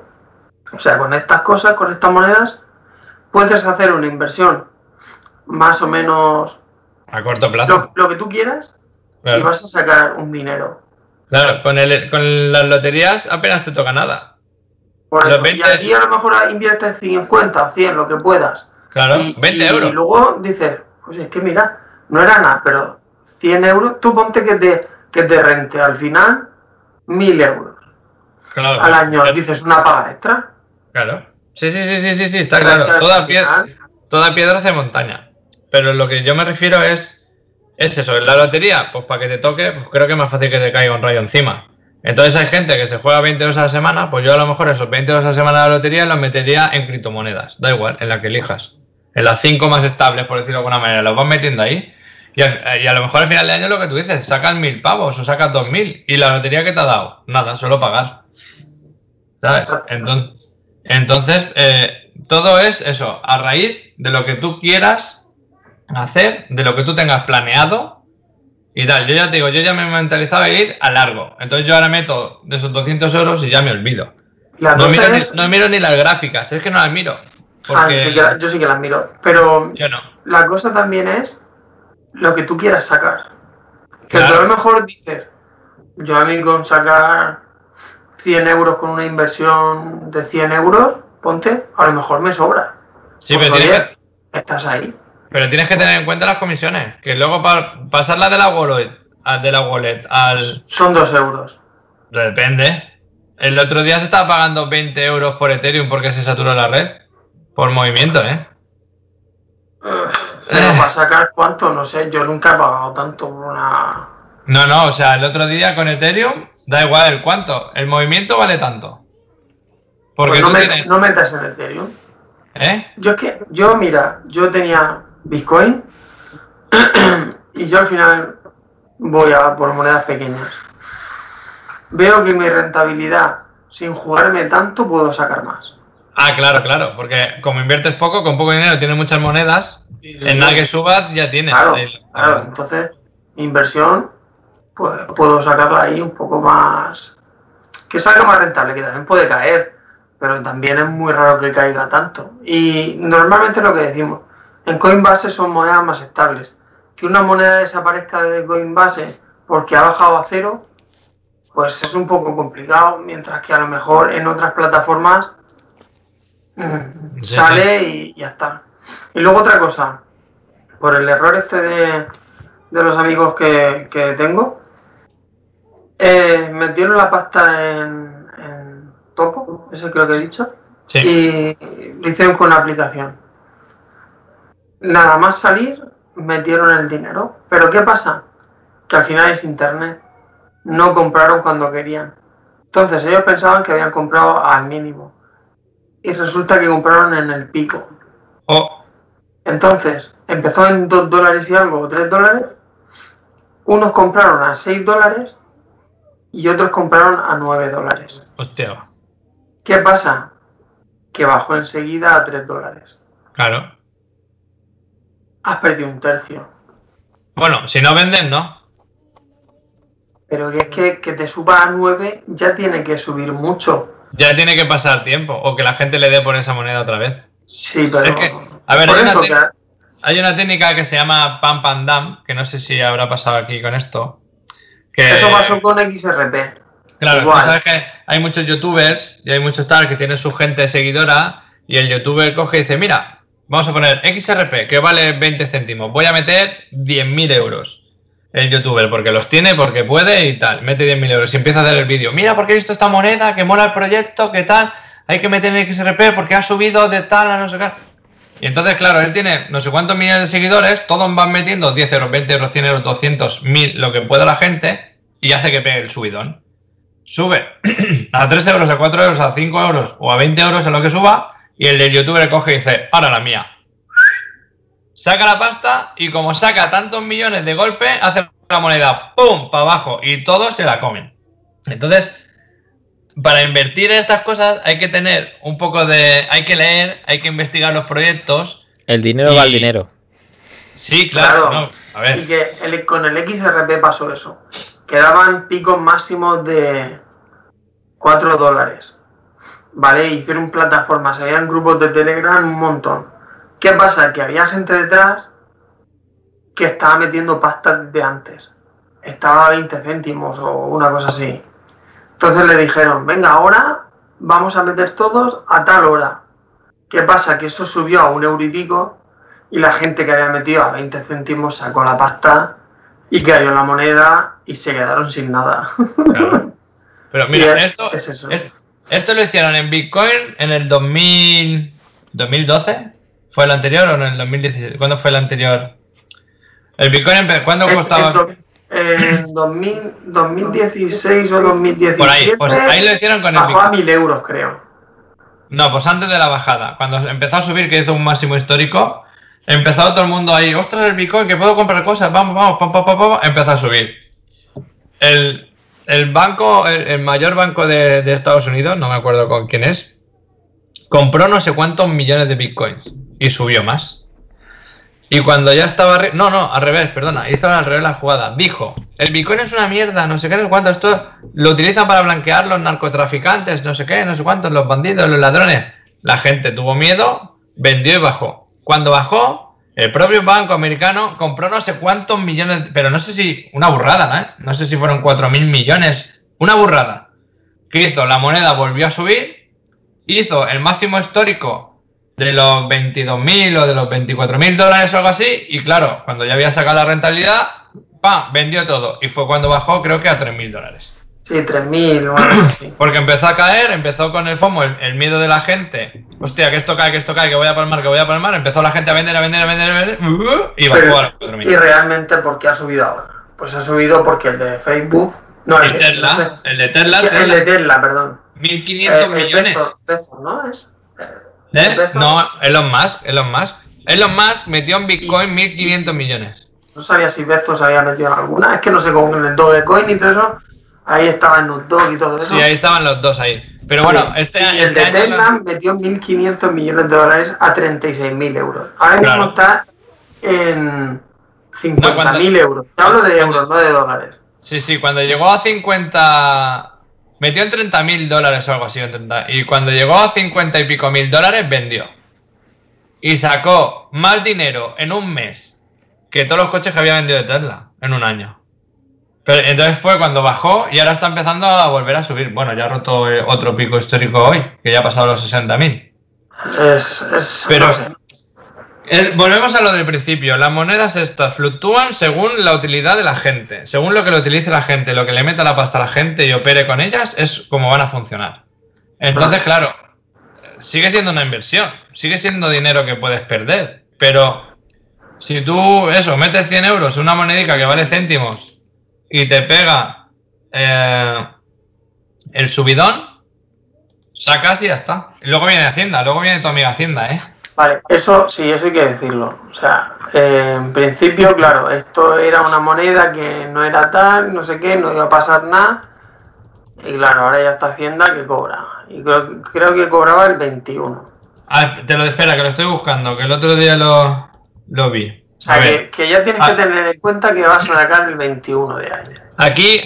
o sea, con estas cosas, con estas monedas, puedes hacer una inversión más o menos A corto plazo. lo, lo que tú quieras y vas a sacar un dinero. Claro, con, el, con las loterías apenas te toca nada. Por Los eso. 20 Y aquí a lo mejor inviertes 50 o 100, lo que puedas. Claro, y, 20 y euros. luego dices, pues es que mira, no era nada, pero 100 euros, tú ponte que te, que te rente al final 1000 euros Claro, al año. claro. Dices una paga extra. Claro. Sí, sí, sí, sí, sí, sí, está claro. Toda, pie- final- toda piedra hace montaña. Pero lo que yo me refiero es, es eso, en la lotería, pues para que te toque, pues creo que es más fácil que te caiga un rayo encima. Entonces hay gente que se juega 20 euros a la semana, pues yo a lo mejor esos 20 euros a la semana de la lotería los metería en criptomonedas, da igual, en la que elijas. En las 5 más estables, por decirlo de alguna manera, los vas metiendo ahí. Y, a lo mejor al final de año lo que tú dices, sacas mil pavos o sacas dos mil. ¿Y la lotería que te ha dado? Nada, solo pagar. ¿Sabes? Entonces, entonces eh, todo es eso, a raíz de lo que tú quieras hacer, de lo que tú tengas planeado y tal. Yo ya te digo, yo ya me he mentalizado a ir a largo. Entonces yo ahora meto de esos 200 euros y ya me olvido. La No miro, es- ni, no miro ni las gráficas, es que no las miro. Ah, yo, sí que la- yo sí que las miro. Pero yo no. la cosa también es lo que tú quieras sacar. Que Claro. tú a lo mejor dices, yo a mí con sacar 100 euros con una inversión de 100 euros, ponte, a lo mejor me sobra. Sí, Pues, pero tienes, estás ahí. pero tienes que tener en cuenta las comisiones. Que luego para pasarla de la wallet, de la wallet al... Son 2 euros. Depende. El otro día se estaba pagando 20 euros por Ethereum porque se saturó la red. Por movimiento, ¿eh? Pero para sacar cuánto, no sé, yo nunca he pagado tanto por una... No, no, o sea, el otro día con Ethereum, da igual el cuánto. El movimiento vale tanto. Porque Pues no, tú tienes. no metas en Ethereum. ¿Eh? Yo es que, yo mira, yo tenía Bitcoin y yo al final voy a por monedas pequeñas. Veo que mi rentabilidad, sin jugarme tanto, puedo sacar más. Ah, claro, claro. Porque como inviertes poco, con poco dinero tienes muchas monedas. En nada que subas ya tienes. Claro, el- claro, entonces mi inversión, pues puedo sacarla ahí un poco más. Que salga más rentable, que también puede caer, pero también es muy raro que caiga tanto. Y normalmente lo que decimos, en Coinbase son monedas más estables. Que una moneda desaparezca de Coinbase porque ha bajado a cero, pues es un poco complicado, mientras que a lo mejor en otras plataformas Sí, sale y ya está. Y luego otra cosa, por el error este de, de los amigos que, que tengo, eh, metieron la pasta en, en Topo, eso creo que he dicho, Sí. y lo hicieron con una aplicación. Nada más salir, metieron el dinero. Pero ¿qué pasa? Que al final es internet. No compraron cuando querían. Entonces ellos pensaban que habían comprado al mínimo. Y resulta que compraron en el pico. Oh, Entonces, empezó en 2 dólares y algo, o 3 dólares. Unos compraron a 6 dólares y otros compraron a 9 dólares. hostia. ¿Qué pasa? Que bajó enseguida a 3 dólares. Claro. Has perdido un tercio. Bueno, si no venden, no. Pero que es que, que te suba a 9 ya tiene que subir mucho. Ya tiene que pasar tiempo. O que la gente le dé por esa moneda otra vez. Sí, pero. Es que, a ver, hay una, eso te- que- hay una técnica que se llama pump and dump, que no sé si habrá pasado aquí con esto. Que, Eso pasó con XRP. Claro, igual. sabes que hay muchos youtubers y hay muchos tal que tienen su gente seguidora y el youtuber coge y dice, mira, vamos a poner XRP que vale 20 céntimos, voy a meter 10.000 euros. El youtuber, porque los tiene, porque puede y tal, mete 10.000 euros y empieza a hacer el vídeo. Mira, porque he visto esta moneda, que mola el proyecto, que tal, hay que meter en XRP porque ha subido de tal a no sé qué. Y entonces, claro, él tiene no sé cuántos millones de seguidores, todos van metiendo 10 euros, 20 euros, 100 euros, 200, 1000, lo que pueda la gente, y hace que pegue el subidón. Sube a 3 euros, a 4 euros, a 5 euros o a 20 euros en lo que suba, y el del youtuber coge y dice, ahora la mía. Saca la pasta y como saca tantos millones de golpe, hace la moneda ¡pum! para abajo y todos se la comen. Entonces, para invertir en estas cosas hay que tener un poco de... hay que leer, hay que investigar los proyectos. El dinero Y- va al dinero. Sí, claro. Claro. no, a ver. Y que el- con el XRP pasó eso. Quedaban picos máximos de 4 dólares. ¿Vale? Hicieron plataformas, habían grupos de Telegram un montón. ¿Qué pasa? Que había gente detrás que estaba metiendo pasta de antes. Estaba a 20 céntimos o una cosa así. Entonces le dijeron, venga, ahora vamos a meter todos a tal hora. ¿Qué pasa? Que eso subió a un euro y pico y la gente que había metido a 20 céntimos sacó la pasta y cayó la moneda y se quedaron sin nada. Claro. Pero mira, es- esto, es eso. es- esto lo hicieron en Bitcoin en el 2000, 2012. ¿Fue el anterior o en el 2017? ¿Cuándo fue el anterior? El Bitcoin, ¿cuándo Es- costaba? en do- En 2000 2016 o 2017 Por ahí, pues ahí lo hicieron con el bajó a Bitcoin. 1000 euros, creo. No, pues antes de la bajada. Cuando empezó a subir, que hizo un máximo histórico, empezó todo el mundo ahí, ostras, el Bitcoin, que puedo comprar cosas, vamos, vamos, pam, pam, pam, pam", empezó a subir. El, el banco, el, el mayor banco de, de Estados Unidos, no me acuerdo con quién es, compró no sé cuántos millones de Bitcoins y subió más. Y cuando ya estaba... No, no, al revés, perdona, hizo al revés la jugada. Dijo, el Bitcoin es una mierda, no sé qué, no sé cuánto, esto lo utilizan para blanquear los narcotraficantes, no sé qué, no sé cuántos, los bandidos, los ladrones. La gente tuvo miedo, vendió y bajó. Cuando bajó, el propio banco americano compró no sé cuántos millones, pero no sé si, una burrada, ¿no? No sé si fueron 4 mil millones, una burrada. ¿Qué hizo? La moneda volvió a subir, hizo el máximo histórico de los 22.000 o de los 24.000 dólares o algo así, y claro, cuando ya había sacado la rentabilidad, ¡pam! Vendió todo. Y fue cuando bajó, creo que a 3.000 dólares. Sí, 3000 o algo así. Porque empezó a caer, empezó con el FOMO, el, el miedo de la gente. Hostia, que esto cae, que esto cae, que voy a palmar, que voy a palmar. Empezó la gente a vender, a vender, a vender, a vender. y bajó Pero- a los 4.000. y realmente, ¿por qué ha subido ahora? Pues ha subido porque el de Facebook. No, El de- Tesla, no sé. el de Tesla, el de Tesla, perdón. 1.500 Eh, el millones. Bezos, Bezos, ¿no? Es, ¿Eh? Bezos. No, Elon Musk, Elon Musk. Elon Musk metió en Bitcoin 1.500 millones. No sabía si Bezos había metido en alguna. Es que no sé cómo en el Dogecoin y todo eso. Ahí estaba Snoop Dogg y todo eso. Sí, ahí estaban los dos ahí. Pero bueno, Sí. este, y el este de. Tesla metió 1.500 millones de dólares a 36.000 euros. Ahora mismo está en 50.000 cuando- euros. Te hablo de euros, no de dólares. Sí, sí, cuando llegó a 50... Metió en 30 mil dólares o algo así. en 30, y cuando llegó a 50 y pico mil dólares, vendió. Y sacó más dinero en un mes que todos los coches que había vendido de Tesla en un año. Pero entonces fue cuando bajó y ahora está empezando a volver a subir. Bueno, ya ha roto eh, otro pico histórico hoy, que ya ha pasado los 60 mil. Es, es Pero- no sé. Volvemos a lo del principio. Las monedas estas fluctúan según la utilidad de la gente. Según lo que lo utilice la gente, lo que le meta la pasta a la gente y opere con ellas, es como van a funcionar. Entonces, claro, sigue siendo una inversión. Sigue siendo dinero que puedes perder. Pero si tú, eso, metes 100 euros en una monedica que vale céntimos y te pega eh, el subidón, sacas y ya está. Y luego viene Hacienda, luego viene tu amiga Hacienda, ¿eh? Vale, eso sí, eso hay que decirlo. O sea, eh, en principio, claro, esto era una moneda que no era tal, no sé qué, no iba a pasar nada. Y claro, ahora ya está Hacienda que cobra. Y creo, creo que cobraba el 21. Ah, te lo espera, que lo estoy buscando, que el otro día lo, lo vi. O sea, que, que ya tienes Ah. que tener en cuenta que vas a sacar el 21 de año. Aquí,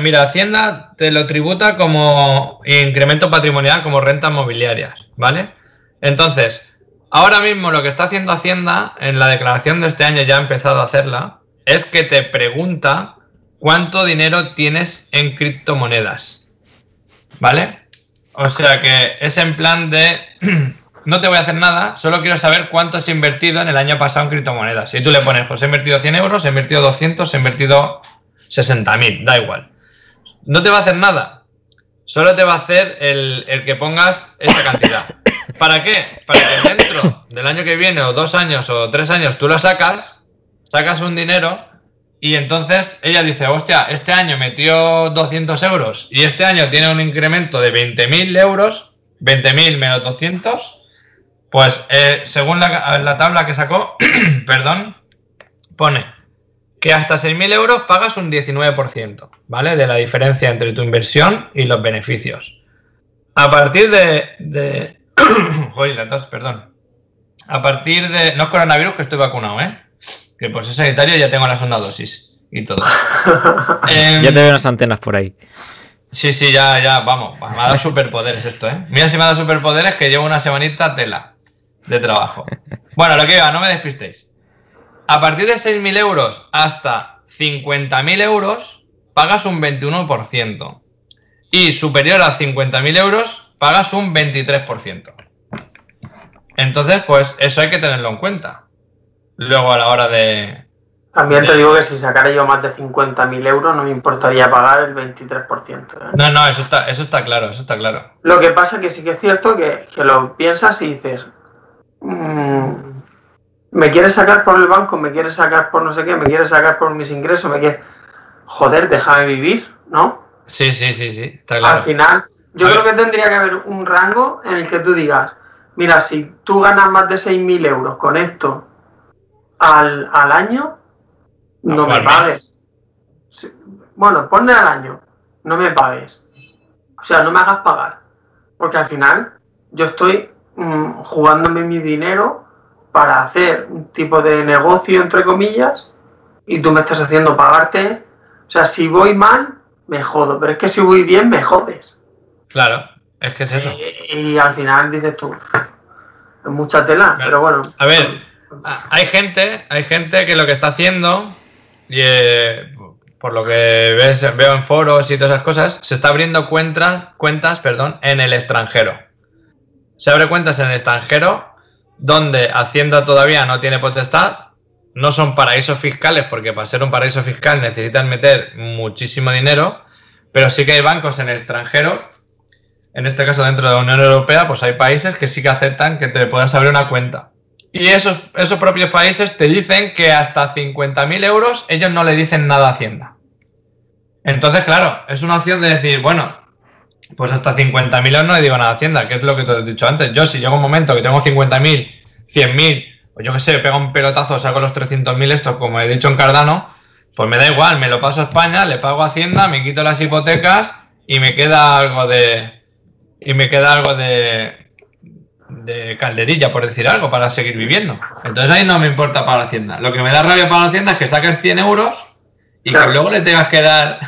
mira, Hacienda te lo tributa como incremento patrimonial, como rentas mobiliarias, ¿vale? Entonces, ahora mismo lo que está haciendo Hacienda, en la declaración de este año ya ha empezado a hacerla, es que te pregunta cuánto dinero tienes en criptomonedas, ¿vale? O sea que es en plan de, no te voy a hacer nada, solo quiero saber cuánto has invertido en el año pasado en criptomonedas. Y tú le pones, pues he invertido 100 euros, he invertido 200, he invertido 60.000, da igual. No te va a hacer nada. Solo te va a hacer el, el que pongas esa cantidad. ¿Para qué? Para que dentro del año que viene, o dos años, o tres años, tú lo sacas, sacas un dinero, y entonces ella dice, hostia, este año metió 200 euros, y este año tiene un incremento de 20.000 euros, 20.000 menos 200, pues eh, según la, la tabla que sacó, perdón, pone que hasta 6.000 euros pagas un 19%, ¿vale? De la diferencia entre tu inversión y los beneficios. A partir de Joder, la tos, perdón. A partir de... No es coronavirus que estoy vacunado, ¿eh? Que por ser sanitario ya tengo la segunda dosis y todo. Em, Ya te veo unas antenas por ahí. Sí, sí, ya, ya, vamos. Me ha dado superpoderes esto, ¿eh? Mira si me ha dado superpoderes que llevo una semanita tela de trabajo. Bueno, lo que iba, no me despistéis. A partir de 6.000 euros hasta 50.000 euros, pagas un 21%. Y superior a 50.000 euros, pagas un 23%. Entonces, pues eso hay que tenerlo en cuenta. Luego a la hora de... También te digo que si sacara yo más de 50.000 euros no me importaría pagar el 23%. ¿eh? No, no, eso está, eso está claro, eso está claro. Lo que pasa que sí que es cierto que, que lo piensas y dices, mm, me quieres sacar por el banco, me quieres sacar por no sé qué, me quieres sacar por mis ingresos, me quieres... Joder, déjame vivir, ¿no? Sí, sí, sí, sí, está claro. Al final, yo A creo ver. que tendría que haber un rango en el que tú digas, mira, si tú ganas más de 6.000 euros con esto al, al año, no, No, me pagues. Sí, Bueno, ponle al año, no me pagues. O sea, no me hagas pagar. Porque al final yo estoy mm, jugándome mi dinero para hacer un tipo de negocio, entre comillas, y tú me estás haciendo pagarte. O sea, si voy mal, me jodo, pero es que si voy bien, me jodes. Claro, es que es eso. Y, y al final dices tú, es mucha tela, Claro. pero bueno. A ver, hay gente, hay gente que lo que está haciendo, y, eh, por lo que ves, veo en foros y todas esas cosas, se está abriendo cuentas, cuentas perdón, en el extranjero. Se abre cuentas en el extranjero donde Hacienda todavía no tiene potestad, no son paraísos fiscales, porque para ser un paraíso fiscal necesitan meter muchísimo dinero, pero sí que hay bancos en el extranjero, en este caso dentro de la Unión Europea, pues hay países que sí que aceptan que te puedas abrir una cuenta. Y esos, esos propios países te dicen que hasta 50.000 euros ellos no le dicen nada a Hacienda. Entonces, claro, es una opción de decir, bueno, pues hasta 50.000 euros no le digo nada a Hacienda, que es lo que te he dicho antes. Yo, si llega un momento que tengo 50.000, 100.000, o yo qué sé, pego un pelotazo, saco los 300.000 esto, como he dicho en Cardano, pues me da igual, me lo paso a España, le pago a Hacienda, me quito las hipotecas y me queda algo de. Y me queda algo de. de calderilla, por decir algo, para seguir viviendo. Entonces ahí no me importa pagar Hacienda. Lo que me da rabia para Hacienda es que saques 100 euros y Claro. que luego le tengas que dar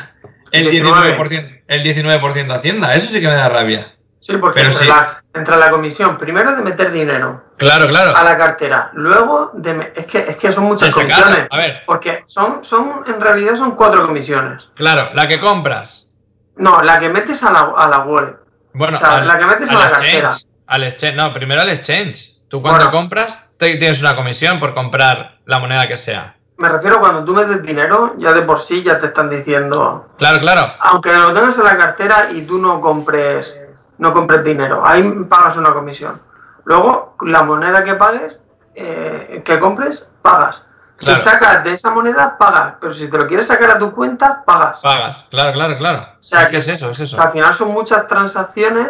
el 19. 19%, el 19 a Hacienda. Eso sí que me da rabia. Sí, porque Pero entra, sí. La, entra la comisión, primero de meter dinero Claro, claro. a la cartera, luego de... Es que, es que son muchas comisiones. A ver, Porque son, son, en realidad son cuatro comisiones. claro, la que compras. No, la que metes a la, a la wallet. Bueno, O sea, la que metes a la cartera. Al exchange, no, primero al exchange. Tú cuando Bueno. compras, te- tienes una comisión por comprar la moneda que sea. Me refiero cuando tú metes dinero, ya de por sí ya te están diciendo, Claro, claro. aunque lo tengas en la cartera y tú no compres, no compres dinero, ahí pagas una comisión. Luego, la moneda que pagues, eh, que compres, pagas. Si sacas de esa moneda, pagas. Pero si te lo quieres sacar a tu cuenta, pagas. Pagas. Claro, claro, claro. sea, es que- que es eso, es O eso. al final son muchas transacciones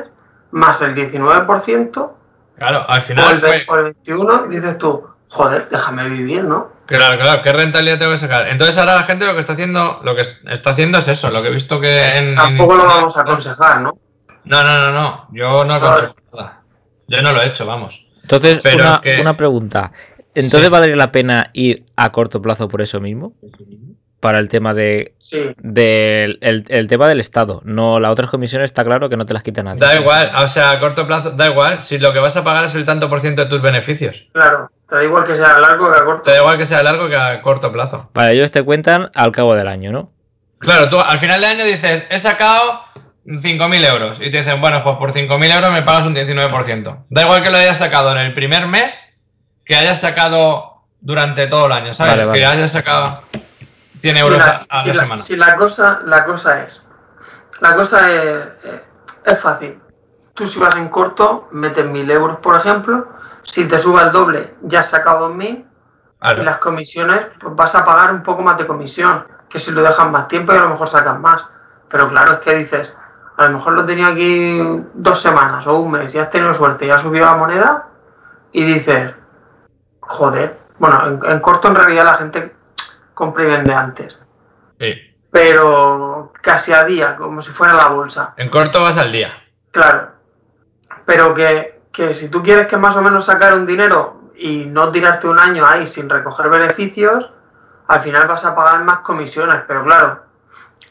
más el 19% Claro, al o, final, el, pues, o el 21%, dices tú, joder, déjame vivir, ¿no? claro, claro, ¿qué rentabilidad tengo que sacar? Entonces ahora la gente lo que está haciendo, lo que está haciendo es eso, lo que he visto que en... en Tampoco lo vamos a aconsejar, ¿no? No, no, no, no. Yo no aconsejo nada. Yo no lo he hecho, vamos. Entonces, Pero una, que- una pregunta. ¿Entonces Sí. valdría la pena ir a corto plazo por eso mismo? Para el tema de Sí. del el, el tema del Estado. No, las otras comisiones está claro que no te las quita nadie. Da igual, o sea, a corto plazo, da igual. Si lo que vas a pagar es el tanto por ciento de tus beneficios. Claro, te da igual que sea largo que a corto. Te da igual que sea a largo que a corto plazo. Para ellos te cuentan al cabo del año, ¿no? Claro, tú al final de año dices, he sacado 5.000 euros. Y te dicen, bueno, pues por 5.000 euros me pagas un 19%. Da igual que lo hayas sacado en el primer mes que hayas sacado durante todo el año, ¿sabes? Vale, vale. Que hayas sacado 100 euros Mira, a, a si, la la, semana. si la cosa, la cosa es, la cosa es, eh, es fácil. Tú si vas en corto, metes mil euros, por ejemplo. Si te sube el doble, ya has sacado dos mil. Claro. Y las comisiones, pues vas a pagar un poco más de comisión. Que si lo dejas más tiempo y a lo mejor sacas más. Pero claro, es que dices, a lo mejor lo tenía aquí dos semanas o un mes y has tenido suerte y ha subido la moneda. Y dices, joder. Bueno, en, en corto en realidad la gente compra y vende antes Sí. pero casi a día, como si fuera la bolsa. En corto vas al día. Claro. Pero que, que si tú quieres que más o menos sacar un dinero y no tirarte un año ahí sin recoger beneficios, al final vas a pagar más comisiones. Pero claro,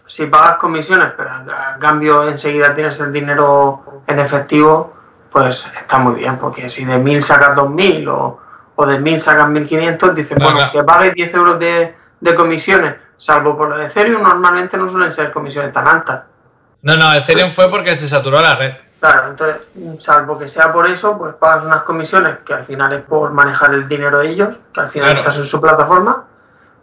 si pagas comisiones, pero a cambio enseguida tienes el dinero en efectivo, pues está muy bien, porque si de 1000 sacas 2000 o, o de 1000 sacas 1500, dices, Claro, bueno, que pagues 10 euros de, de comisiones, salvo por lo de Ethereum, normalmente no suelen ser comisiones tan altas. No, no, Ethereum fue porque se saturó la red. Claro, entonces, salvo que sea por eso, pues pagas unas comisiones que al final es por manejar el dinero de ellos, que al final Claro. estás en su plataforma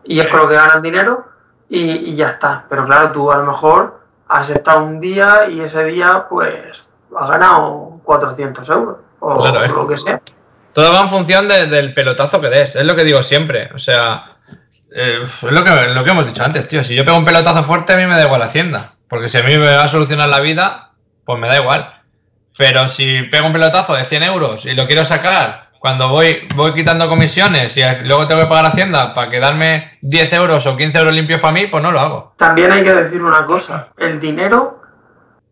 y es con lo que ganan dinero y, y ya está. Pero claro, tú a lo mejor has estado un día y ese día pues has ganado 400 euros o Claro, eh. lo que sea. Todo va en función de- del pelotazo que des, es lo que digo siempre. O sea, eh, es lo que, hemos dicho antes, tío. Si yo pego un pelotazo fuerte, a mí me da igual Hacienda. Porque si a mí me va a solucionar la vida, pues me da igual. Pero si pego un pelotazo de 100 euros y lo quiero sacar cuando voy, voy quitando comisiones y luego tengo que pagar Hacienda para quedarme 10 euros o 15 euros limpios para mí, pues no lo hago. También hay que decir una cosa, el dinero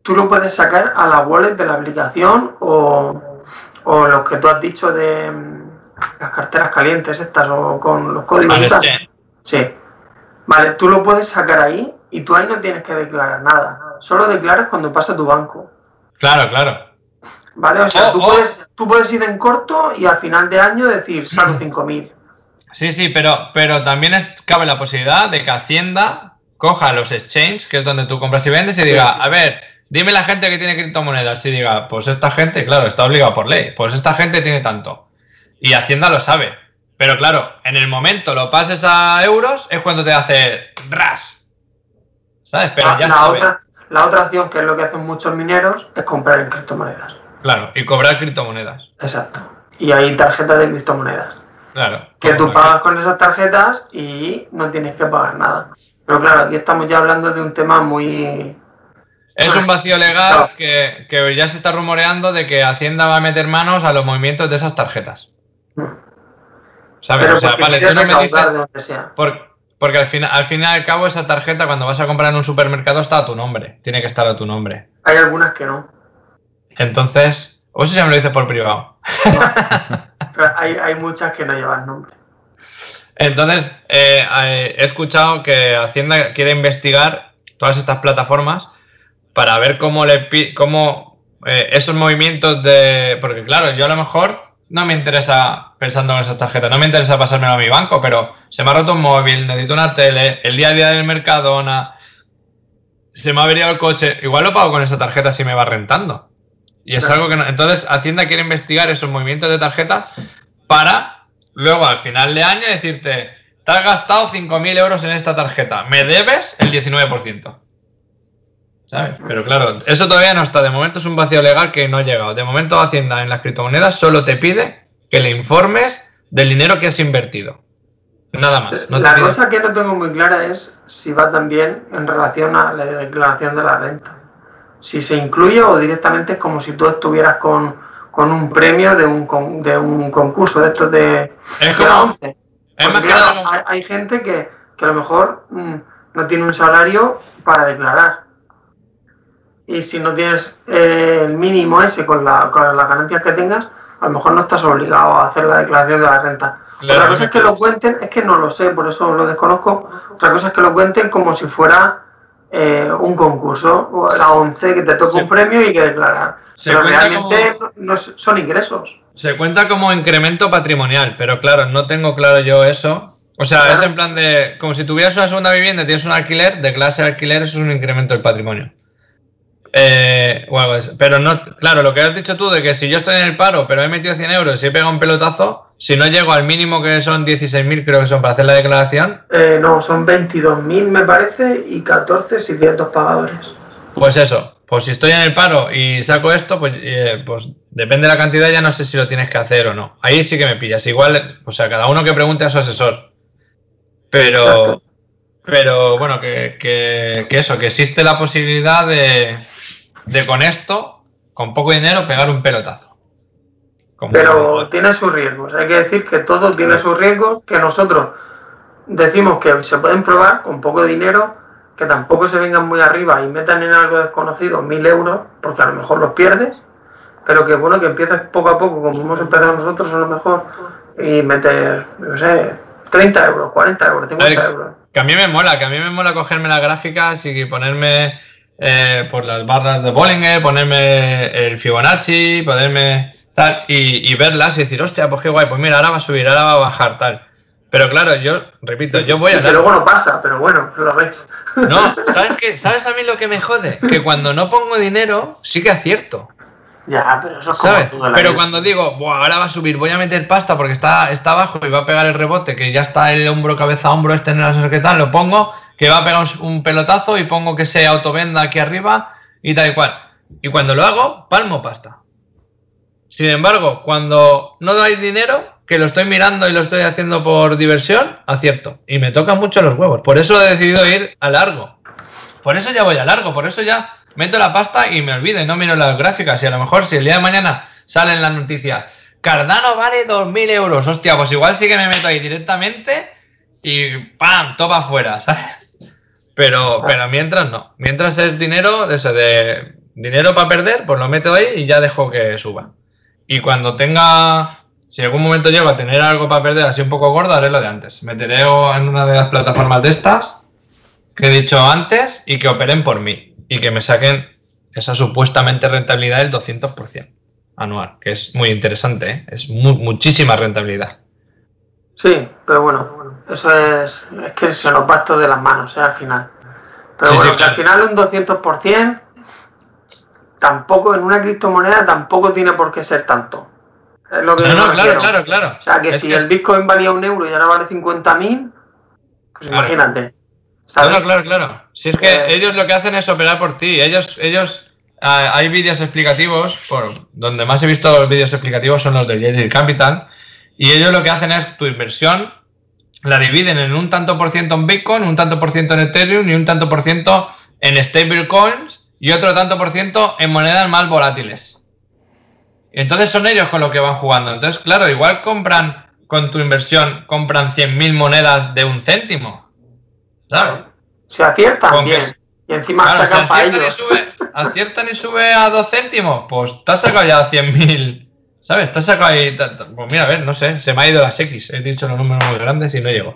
tú lo puedes sacar a la wallet de la aplicación o, o los que tú has dicho de mm, las carteras calientes estas o con los códigos y Al tal. Sí. Vale, tú lo puedes sacar ahí y tú ahí no tienes que declarar nada. Solo declaras cuando pasa tu banco. Claro, claro. ¿Vale? O sea, Oh, tú, oh. Puedes, tú puedes ir en corto y al final de año decir, saco 5.000. Sí, sí, pero, pero también es- cabe la posibilidad de que Hacienda coja los exchanges, que es donde tú compras y vendes, y diga, a ver, dime la gente que tiene criptomonedas, y diga, pues esta gente, claro, está obligado por ley, pues esta gente tiene tanto. Y Hacienda lo sabe. Pero claro, en el momento lo pases a euros, es cuando te hace ras. ¿Sabes? Pero Ah, ya la, sabe. otra, la otra opción, que es lo que hacen muchos mineros, es comprar en criptomonedas. Claro, y cobrar criptomonedas. Exacto. Y hay tarjetas de criptomonedas. Claro. Que tú Como pagas con esas tarjetas y no tienes que pagar nada. Pero claro, aquí estamos ya hablando de un tema muy... Es un vacío legal que, que ya se está rumoreando de que Hacienda va a meter manos a los movimientos de esas tarjetas. ¿Sabes? Pero o sea, vale, tú no me dices. por- porque al final, al fin y al cabo, esa tarjeta, cuando vas a comprar en un supermercado, está a tu nombre. Tiene que estar a tu nombre. Hay algunas que no. Entonces, o eso ya me lo dices por privado. Pero hay, hay muchas que no llevan nombre. Entonces, eh, eh, he escuchado que Hacienda quiere investigar todas estas plataformas para ver cómo le cómo eh, esos movimientos de. Porque claro, yo a lo mejor no me interesa pensando en esas tarjetas, no me interesa pasármelo a mi banco, pero se me ha roto un móvil, necesito una tele, el día a día del Mercadona, se me ha averiado el coche, igual lo pago con esa tarjeta si me va rentando. Y es algo que no. Entonces, Hacienda quiere investigar esos movimientos de tarjetas para luego al final de año decirte: Te has gastado 5.000 euros en esta tarjeta, me debes el 19%. ¿Sabes? Pero claro, eso todavía no está. De momento es un vacío legal que no ha llegado. De momento, Hacienda en las criptomonedas solo te pide que le informes del dinero que has invertido. Nada más. No la cosa que no tengo muy clara es si va también en relación a la declaración de la renta. Si se incluye o directamente es como si tú estuvieras con, con un premio de un, con- de un concurso de estos de, Es de la como. 11. Es Porque más que claro, nada como- hay, hay gente que, que a lo mejor mm, no tiene un salario para declarar. Y si no tienes eh, el mínimo ese con, la, con las ganancias que tengas, a lo mejor no estás obligado a hacer la declaración de la renta. Claro, Otra cosa es que lo cuenten, es que no lo sé, por eso lo desconozco. Otra cosa es que lo cuenten como si fuera eh, un concurso, o la 11 que te toca un premio y que declarar. se Pero realmente no, no es- son ingresos. Se cuenta como incremento patrimonial, pero claro, no tengo claro yo eso. O sea, Claro. es en plan de. Como si tuvieras una segunda vivienda y tienes un alquiler, de clase alquiler, eso es un incremento del patrimonio. Eh, o algo de eso. Pero no, claro, lo que has dicho tú de que si yo estoy en el paro, pero he metido 100 euros y he pegado un pelotazo, si no llego al mínimo que son 16.000, creo que son para hacer la declaración, Eh, no, son 22.000 me parece y 14.600 pagadores. Pues eso, pues si estoy en el paro y saco esto, pues, eh, pues depende de la cantidad, ya no sé si lo tienes que hacer o no. Ahí sí que me pillas. Igual, o sea, cada uno que pregunte a su asesor. Pero, Exacto. pero bueno, que, que- que eso, que existe la posibilidad de, de con esto, con poco dinero, pegar un pelotazo. Como- Pero tiene sus riesgos. Hay que decir que todo tiene sus riesgos, que nosotros decimos que se pueden probar con poco dinero, que tampoco se vengan muy arriba y metan en algo desconocido mil euros, porque a lo mejor los pierdes, pero que bueno, que empieces poco a poco, como hemos empezado nosotros a lo mejor, y meter, no sé, 30 euros, 40 euros, 50 Vale. euros. Que a mí me mola, que a mí me mola cogerme las gráficas y ponerme eh, por las barras de Bollinger, ponerme el Fibonacci, ponerme tal, y, y verlas y decir, hostia, pues qué guay, pues mira, ahora va a subir, ahora va a bajar, tal. Pero claro, yo, repito, yo voy a que luego no pasa, pero bueno, lo ves. No, ¿sabes qué? ¿Sabes a mí lo que me jode? Que cuando no pongo dinero, sí que acierto. Ya, pero eso es como ¿Sabes? todo en la Pero vida. cuando digo, Buah, ahora va a subir, voy a meter pasta porque está, está abajo y va a pegar el rebote, que ya está el hombro, cabeza, hombro, este no sé qué tal, lo pongo, que va a pegar un, pelotazo y pongo que se autovenda aquí arriba y tal y cual. Y cuando lo hago, palmo pasta. Sin embargo, cuando no hay dinero, que lo estoy mirando y lo estoy haciendo por diversión, acierto. Y me tocan mucho los huevos. Por eso he decidido ir a largo. Por eso ya voy a largo, por eso ya meto la pasta y me olvido y no miro las gráficas. Y a lo mejor si el día de mañana salen las noticias, Cardano vale 2.000 euros, hostia, pues igual sí que me meto ahí directamente y ¡pam! Topa afuera, ¿sabes? Pero, pero mientras no. Mientras es dinero, eso, de dinero para perder, pues lo meto ahí y ya dejo que suba. Y cuando tenga, si en algún momento llego a tener algo para perder así un poco gordo, haré lo de antes. Meteré en una de las plataformas de estas que he dicho antes y que operen por mí y que me saquen esa supuestamente rentabilidad del 200% anual, que es muy interesante, ¿eh? es mu- muchísima rentabilidad. Sí, pero bueno, eso es, es que se nos va esto de las manos, ¿eh? al final. Pero Sí, sí, bueno, que al claro. final un 200% tampoco, en una criptomoneda tampoco tiene por qué ser tanto. Es lo que No, no, claro, claro, claro. O sea, que Es si que el Bitcoin valía un euro y ahora vale 50.000, pues Claro. imagínate. ¿sabes? Claro, claro, claro. Si es que Eh. ellos lo que hacen es operar por ti. Ellos, ellos, ah, hay vídeos explicativos, por donde más he visto los vídeos explicativos son los de Yale Capital, y ellos lo que hacen es tu inversión la dividen en un tanto por ciento en Bitcoin, un tanto por ciento en Ethereum y un tanto por ciento en stablecoins y otro tanto por ciento en monedas más volátiles. Entonces son ellos con lo que van jugando. Entonces, claro, igual compran con tu inversión, compran 100.000 monedas de un céntimo. ¿Sabes? Si aciertan, Con que- bien. Y encima Claro, si sacan para aciertan y, ellos. sube, aciertan y sube a dos céntimos, pues te has sacado ya 100.000. ¿Sabes? Ahí. ta- ta- Pues mira, a ver, no sé, se me ha ido las X. He dicho los números muy grandes y no llego.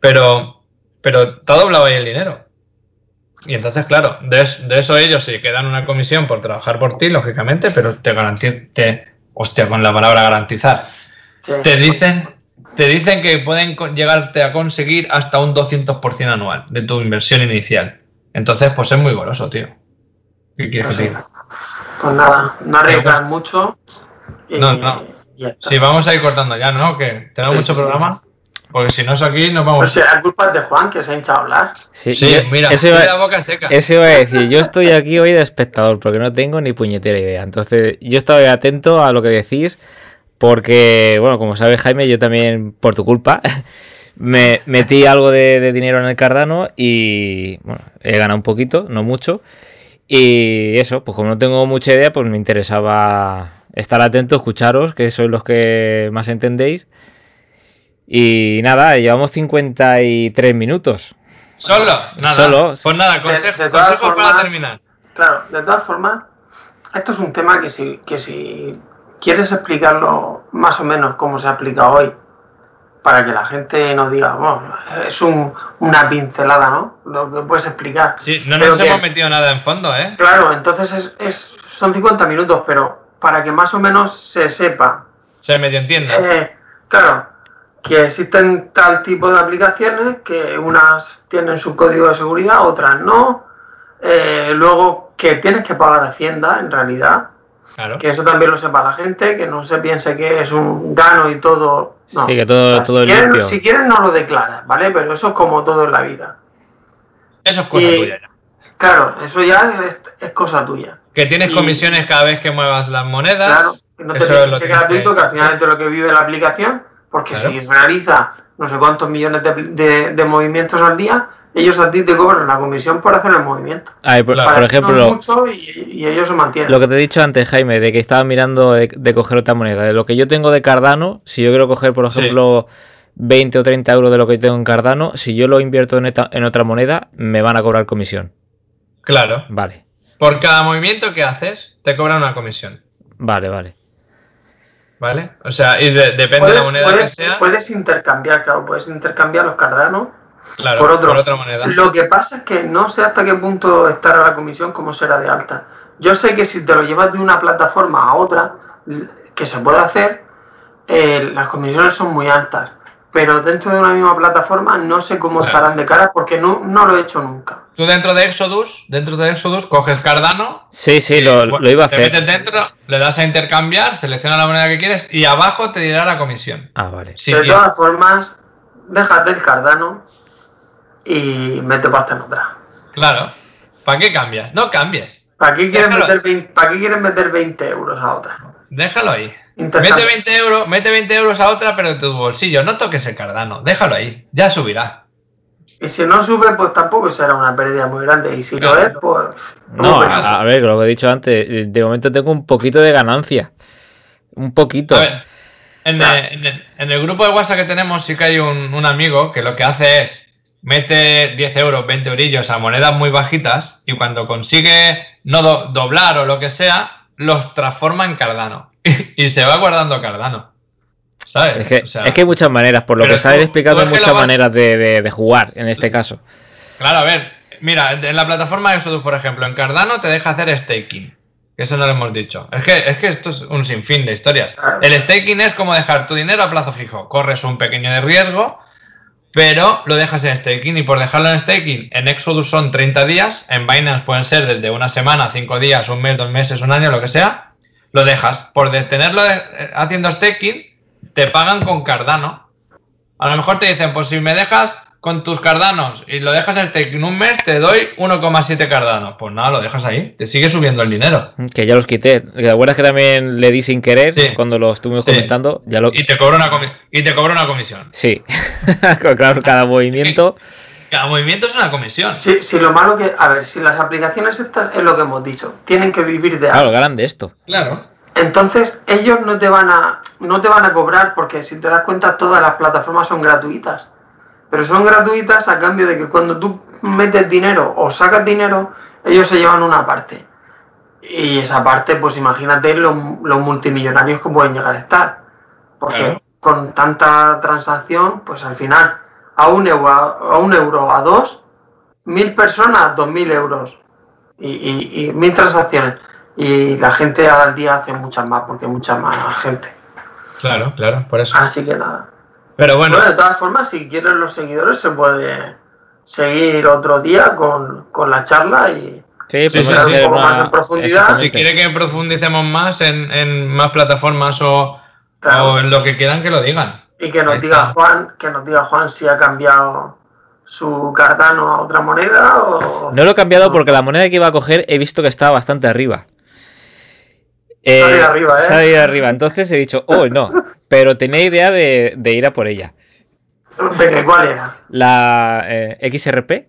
Pero, pero te ha doblado ahí el dinero. Y entonces, claro, de, es- de eso ellos se quedan una comisión por trabajar por ti, lógicamente, pero te garantizan. Hostia, con la palabra garantizar. Sí. Te dicen, te dicen que pueden llegarte a conseguir hasta un 200% anual de tu inversión inicial. Entonces, pues es muy goloso, tío. ¿Qué quieres Pues que sí. diga? Pues nada, no arriesgar mucho. No, no. Sí, vamos a ir cortando ya, ¿no? Que tenemos Sí, mucho sí, sí. programa. Porque si no es aquí, nos Pues vamos. si la culpa es de Juan, que se ha hinchado a hablar. Sí, Sí, yo- mira, eso iba- tiene la boca seca. Eso iba a decir, yo estoy aquí hoy de espectador porque no tengo ni puñetera idea. Entonces, yo estaba atento a lo que decís porque, bueno, como sabes Jaime, yo también, por tu culpa, me metí algo de, de dinero en el Cardano y, bueno, he ganado un poquito, no mucho. Y eso, pues como no tengo mucha idea, pues me interesaba estar atento, escucharos, que sois los que más entendéis. Y nada, llevamos 53 minutos. Solo, nada. Solo. Pues nada, De- consejo, de todas consejo para formas- terminar. Claro, de todas formas, esto es un tema que si, que si quieres explicarlo más o menos como se ha explicado hoy, para que la gente nos diga, bueno, es un- una pincelada, ¿no? Lo que puedes explicar. Sí, no Pero nos que- hemos metido nada en fondo, ¿eh? Claro, entonces es, es- son 50 minutos, pero para que más o menos se sepa, Se medio entiende. eh, claro, que existen tal tipo de aplicaciones que unas tienen su código de seguridad, otras no. Eh, luego que tienes que pagar Hacienda en realidad, Claro. que eso también lo sepa la gente, que no se piense que es un gano y todo. No. Sí, que todo, todo si, es quieres, limpio. si quieres no lo declaras, ¿vale? Pero eso es como todo en la vida. Eso es cosa y- tuya. ya. Claro, eso ya es, es cosa tuya. Que tienes y- comisiones cada vez que muevas las monedas. Claro, que no te eso pienses lo que es gratuito, que- que al final es de lo que vive la aplicación, porque Claro. si realiza no sé cuántos millones de, de- de movimientos al día, ellos a ti te cobran la comisión por hacer el movimiento. A ver, por, ejemplo, mucho y, y ellos se mantienen. lo que te he dicho antes, Jaime, de que estaba mirando de, de coger otra moneda. De lo que yo tengo de Cardano, si yo quiero coger, por Sí. ejemplo, 20 o 30 euros de lo que yo tengo en Cardano, si yo lo invierto en, esta- en otra moneda, me van a cobrar comisión. Claro. Vale, Por cada movimiento que haces, te cobran una comisión. vale, vale. ¿Vale? O sea, y de- depende de la moneda que puedes- sea. puedes intercambiar, claro, puedes intercambiar los cardanos Claro, por otro. otra moneda. Lo que pasa es que no sé hasta qué punto estará la comisión, cómo será de alta. Yo sé que si te lo llevas de una plataforma a otra, que se puede hacer, eh, las comisiones son muy altas. Pero dentro de una misma plataforma no sé cómo Claro. estarán de cara porque no, no lo he hecho nunca. Tú dentro de Exodus, dentro de Exodus, coges Cardano. Sí, sí, y, lo, lo iba a Te hacer. metes dentro, le das a intercambiar, selecciona la moneda que quieres y abajo te dirá la comisión. Ah, vale. Sí, de todas formas, déjate el cardano y mete pasta en otra. Claro. ¿Para qué cambias? No cambies. ¿Para qué quieres, meter 20, ¿Para qué quieres meter 20 euros a otra? Déjalo ahí. Mete 20 euros, mete 20 euros a otra, pero de tu bolsillo. No toques el Cardano. Déjalo ahí. Ya subirá. Y si no sube, pues tampoco será una pérdida muy grande. Y si lo es, pues. No, a, a ver, lo que he dicho antes, de momento tengo un poquito de ganancia. Un poquito. A ver, en, el, en el- en el grupo de WhatsApp que tenemos sí que hay un, un amigo que lo que hace es mete 10 euros, 20 eurillos a monedas muy bajitas y cuando consigue no do- doblar o lo que sea, los transforma en Cardano y se va guardando Cardano. ¿Sabes? Es que, O sea, es que hay muchas maneras, por lo que estáis tú- explicando, hay muchas vas- maneras de, de- de jugar en este caso. Claro, a ver, mira, en la plataforma de Exodus, por ejemplo, en Cardano te deja hacer staking. Que eso no lo hemos dicho. Es que, es que esto es un sinfín de historias. El staking es como dejar tu dinero a plazo fijo. Corres un pequeño de riesgo, pero lo dejas en staking. Y por dejarlo en staking, en Exodus son 30 días. En Binance pueden ser desde una semana, 5 días, un mes, dos meses, un año, lo que sea. Lo dejas. Por de- tenerlo de- eh, haciendo staking, te pagan con Cardano. A lo mejor te dicen, pues si me dejas con tus cardanos y lo dejas en stake en un mes, te doy 1,7 cardanos. Pues nada, lo dejas ahí, te sigue subiendo el dinero. Que ya los quité. ¿Te acuerdas que también le di sin querer Sí. cuando lo estuvimos Sí. comentando? Ya lo... Y te cobra una, comi- y te cobra una comisión. Sí. claro, cada movimiento. Cada movimiento es una comisión. Si, si lo malo que. A ver, si las aplicaciones estas es lo que hemos dicho, tienen que vivir de algo. Claro, grande esto. Claro. Entonces, ellos no te van a no te van a cobrar porque si te das cuenta todas las plataformas son gratuitas. Pero son gratuitas a cambio de que cuando tú metes dinero o sacas dinero, ellos se llevan una parte. Y esa parte, pues imagínate los, los multimillonarios que pueden llegar a estar. Porque Claro. con tanta transacción, pues al final, a un euro, a un euro, a dos, mil personas, dos mil euros. Y, y- y mil transacciones. Y la gente al día hace muchas más, porque hay mucha más gente. Claro, claro, por eso. Así que nada. Pero bueno, Bueno, de todas formas, si quieren los seguidores, se puede seguir otro día con, con la charla y Sí, Sí, sí, un poco una- más en profundidad. Si quiere que profundicemos más en, en más plataformas o, Claro. o en lo que quieran, que lo digan. Y que nos diga. Juan, que nos diga Juan si ha cambiado su Cardano a otra moneda o. No lo he cambiado porque la moneda que iba a coger he visto que estaba bastante arriba. Eh, ahí arriba, ¿eh? ahí arriba. Entonces he dicho, oh, no. Pero tenía idea de, de ir a por ella. ¿De qué? ¿Cuál era? La eh, XRP.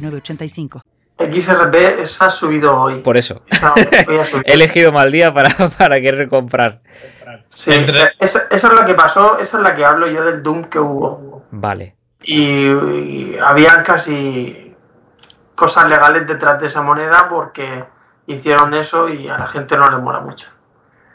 906985. XRP se ha subido hoy. Por eso. Hoy. He elegido mal día para, para querer comprar. Sí, Entre- esa, esa es la que pasó, esa es la que hablo yo del Doom que hubo. Vale. Y, y habían casi cosas legales detrás de esa moneda porque hicieron eso y a la gente no le mola mucho.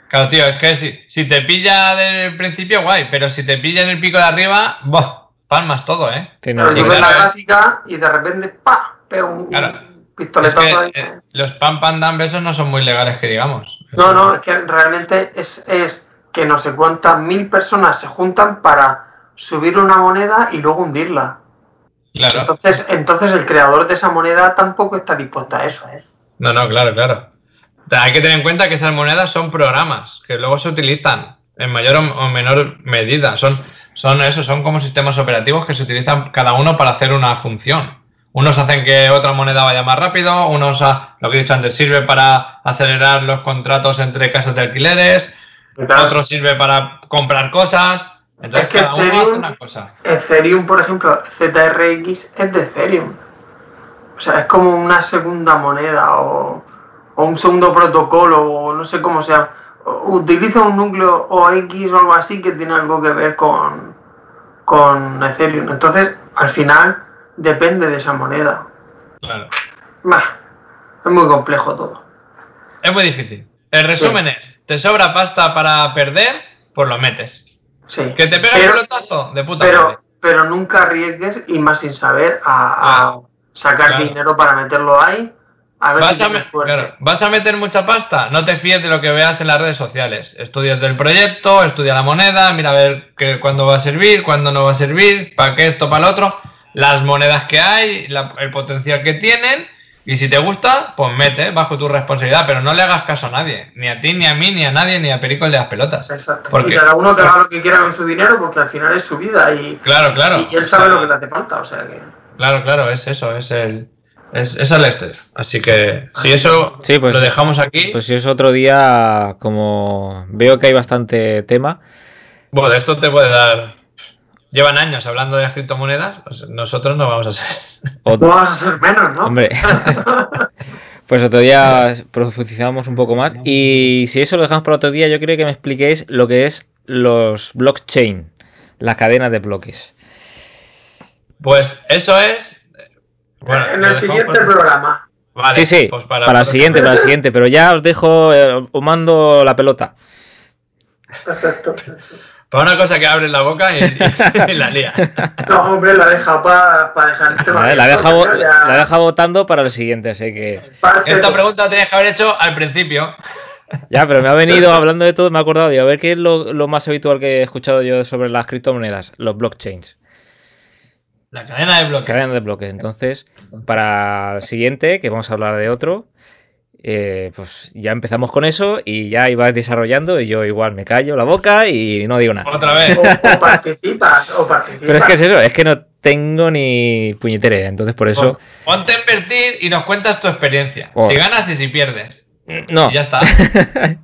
Claro, tío, es que si, si te pilla del principio, guay, pero si te pilla en el pico de arriba, ¡boh! Palmas todo, ¿eh? Sí, no, Pero yo veo la gráfica y de repente ¡pa! pega un, Claro. Es pistoletazo que ahí. eh, los pam pam dam esos no son muy legales que digamos. No, no, es que realmente es, es que no sé cuántas mil personas se juntan para subir una moneda y luego hundirla. Claro. Entonces, entonces el creador de esa moneda tampoco está dispuesto a eso, ¿eh? No, no, claro, claro. O sea, hay que tener en cuenta que esas monedas son programas que luego se utilizan en mayor o o menor medida. Son, son eso, son como sistemas operativos que se utilizan cada uno para hacer una función. Unos hacen que otra moneda vaya más rápido, unos, lo que he dicho antes, sirve para acelerar los contratos entre casas de alquileres, otro sirve para comprar cosas. Entonces Es que cada uno hace Ethereum- una cosa. Ethereum, por ejemplo, ZRX es de Ethereum. O sea, es como una segunda moneda o, o un segundo protocolo o no sé cómo sea. Utiliza un núcleo OX o algo así que tiene algo que ver con, con Ethereum. Entonces, al final, depende de esa moneda. Claro. Bah, es muy complejo todo. Es muy difícil. El resumen es, te sobra pasta para perder, pues lo metes. Sí. Que te pega el Pero- pelotazo, de puta madre. Pero, pero nunca arriesgues y más sin saber a, a sacar Claro. dinero para meterlo ahí. A ver ¿Vas si a, tienes me- suerte. claro, ¿Vas a meter mucha pasta? No te fíes de lo que veas en las redes sociales. Estudias del proyecto, estudia la moneda, mira a ver qué, cuándo va a servir, cuándo no va a servir, para qué esto, para lo otro, las monedas que hay, la- el potencial que tienen, y si te gusta, pues mete bajo tu responsabilidad, pero no le hagas caso a nadie, ni a ti, ni a mí, ni a nadie, ni a Perico el de las pelotas. Exacto. Porque- y cada uno que haga lo que quiera con su dinero porque al final es su vida y, Claro, claro. y él O sabe sea, lo que le hace falta. O sea que. Claro, claro, es eso, es el. Es, es el este. Así que, si eso Sí, pues- lo dejamos aquí. Pues si es otro día, como veo que hay bastante tema, Bueno, de esto te puede dar. Llevan años hablando de las criptomonedas, pues nosotros no vamos a ser. No vas a ser menos, ¿no? hombre, pues otro día profundizamos un poco más. Y si eso lo dejamos para otro día, yo creo que me expliquéis lo que es los blockchain, la cadena de bloques. Pues eso es. Bueno, en el siguiente por- programa. Vale, sí, sí, pues para, para, el siguiente, para el siguiente, pero ya os dejo, eh, os mando la pelota. Perfecto. Para una cosa que abre la boca y, y la lía. No, hombre, la deja para dejar el tema. Vale, la deja, ya- la deja votando para el siguiente, así que... parte Esta de- pregunta la tenías que haber hecho al principio. Ya, pero me ha venido hablando de todo, me he acordado de a ver qué es lo, lo más habitual que he escuchado yo sobre las criptomonedas, los blockchains, La cadena de bloques. cadena de bloques. Entonces, para el siguiente, que vamos a hablar de otro, eh, pues ya empezamos con eso y ya ibas desarrollando y yo igual me callo la boca y no digo nada. Otra vez. O, o participas, o participas. Pero es que es eso, es que no tengo ni puñetera idea, entonces por eso... Pues, ponte a invertir y nos cuentas tu experiencia. Oh. Si ganas y si pierdes. No. Y ya está.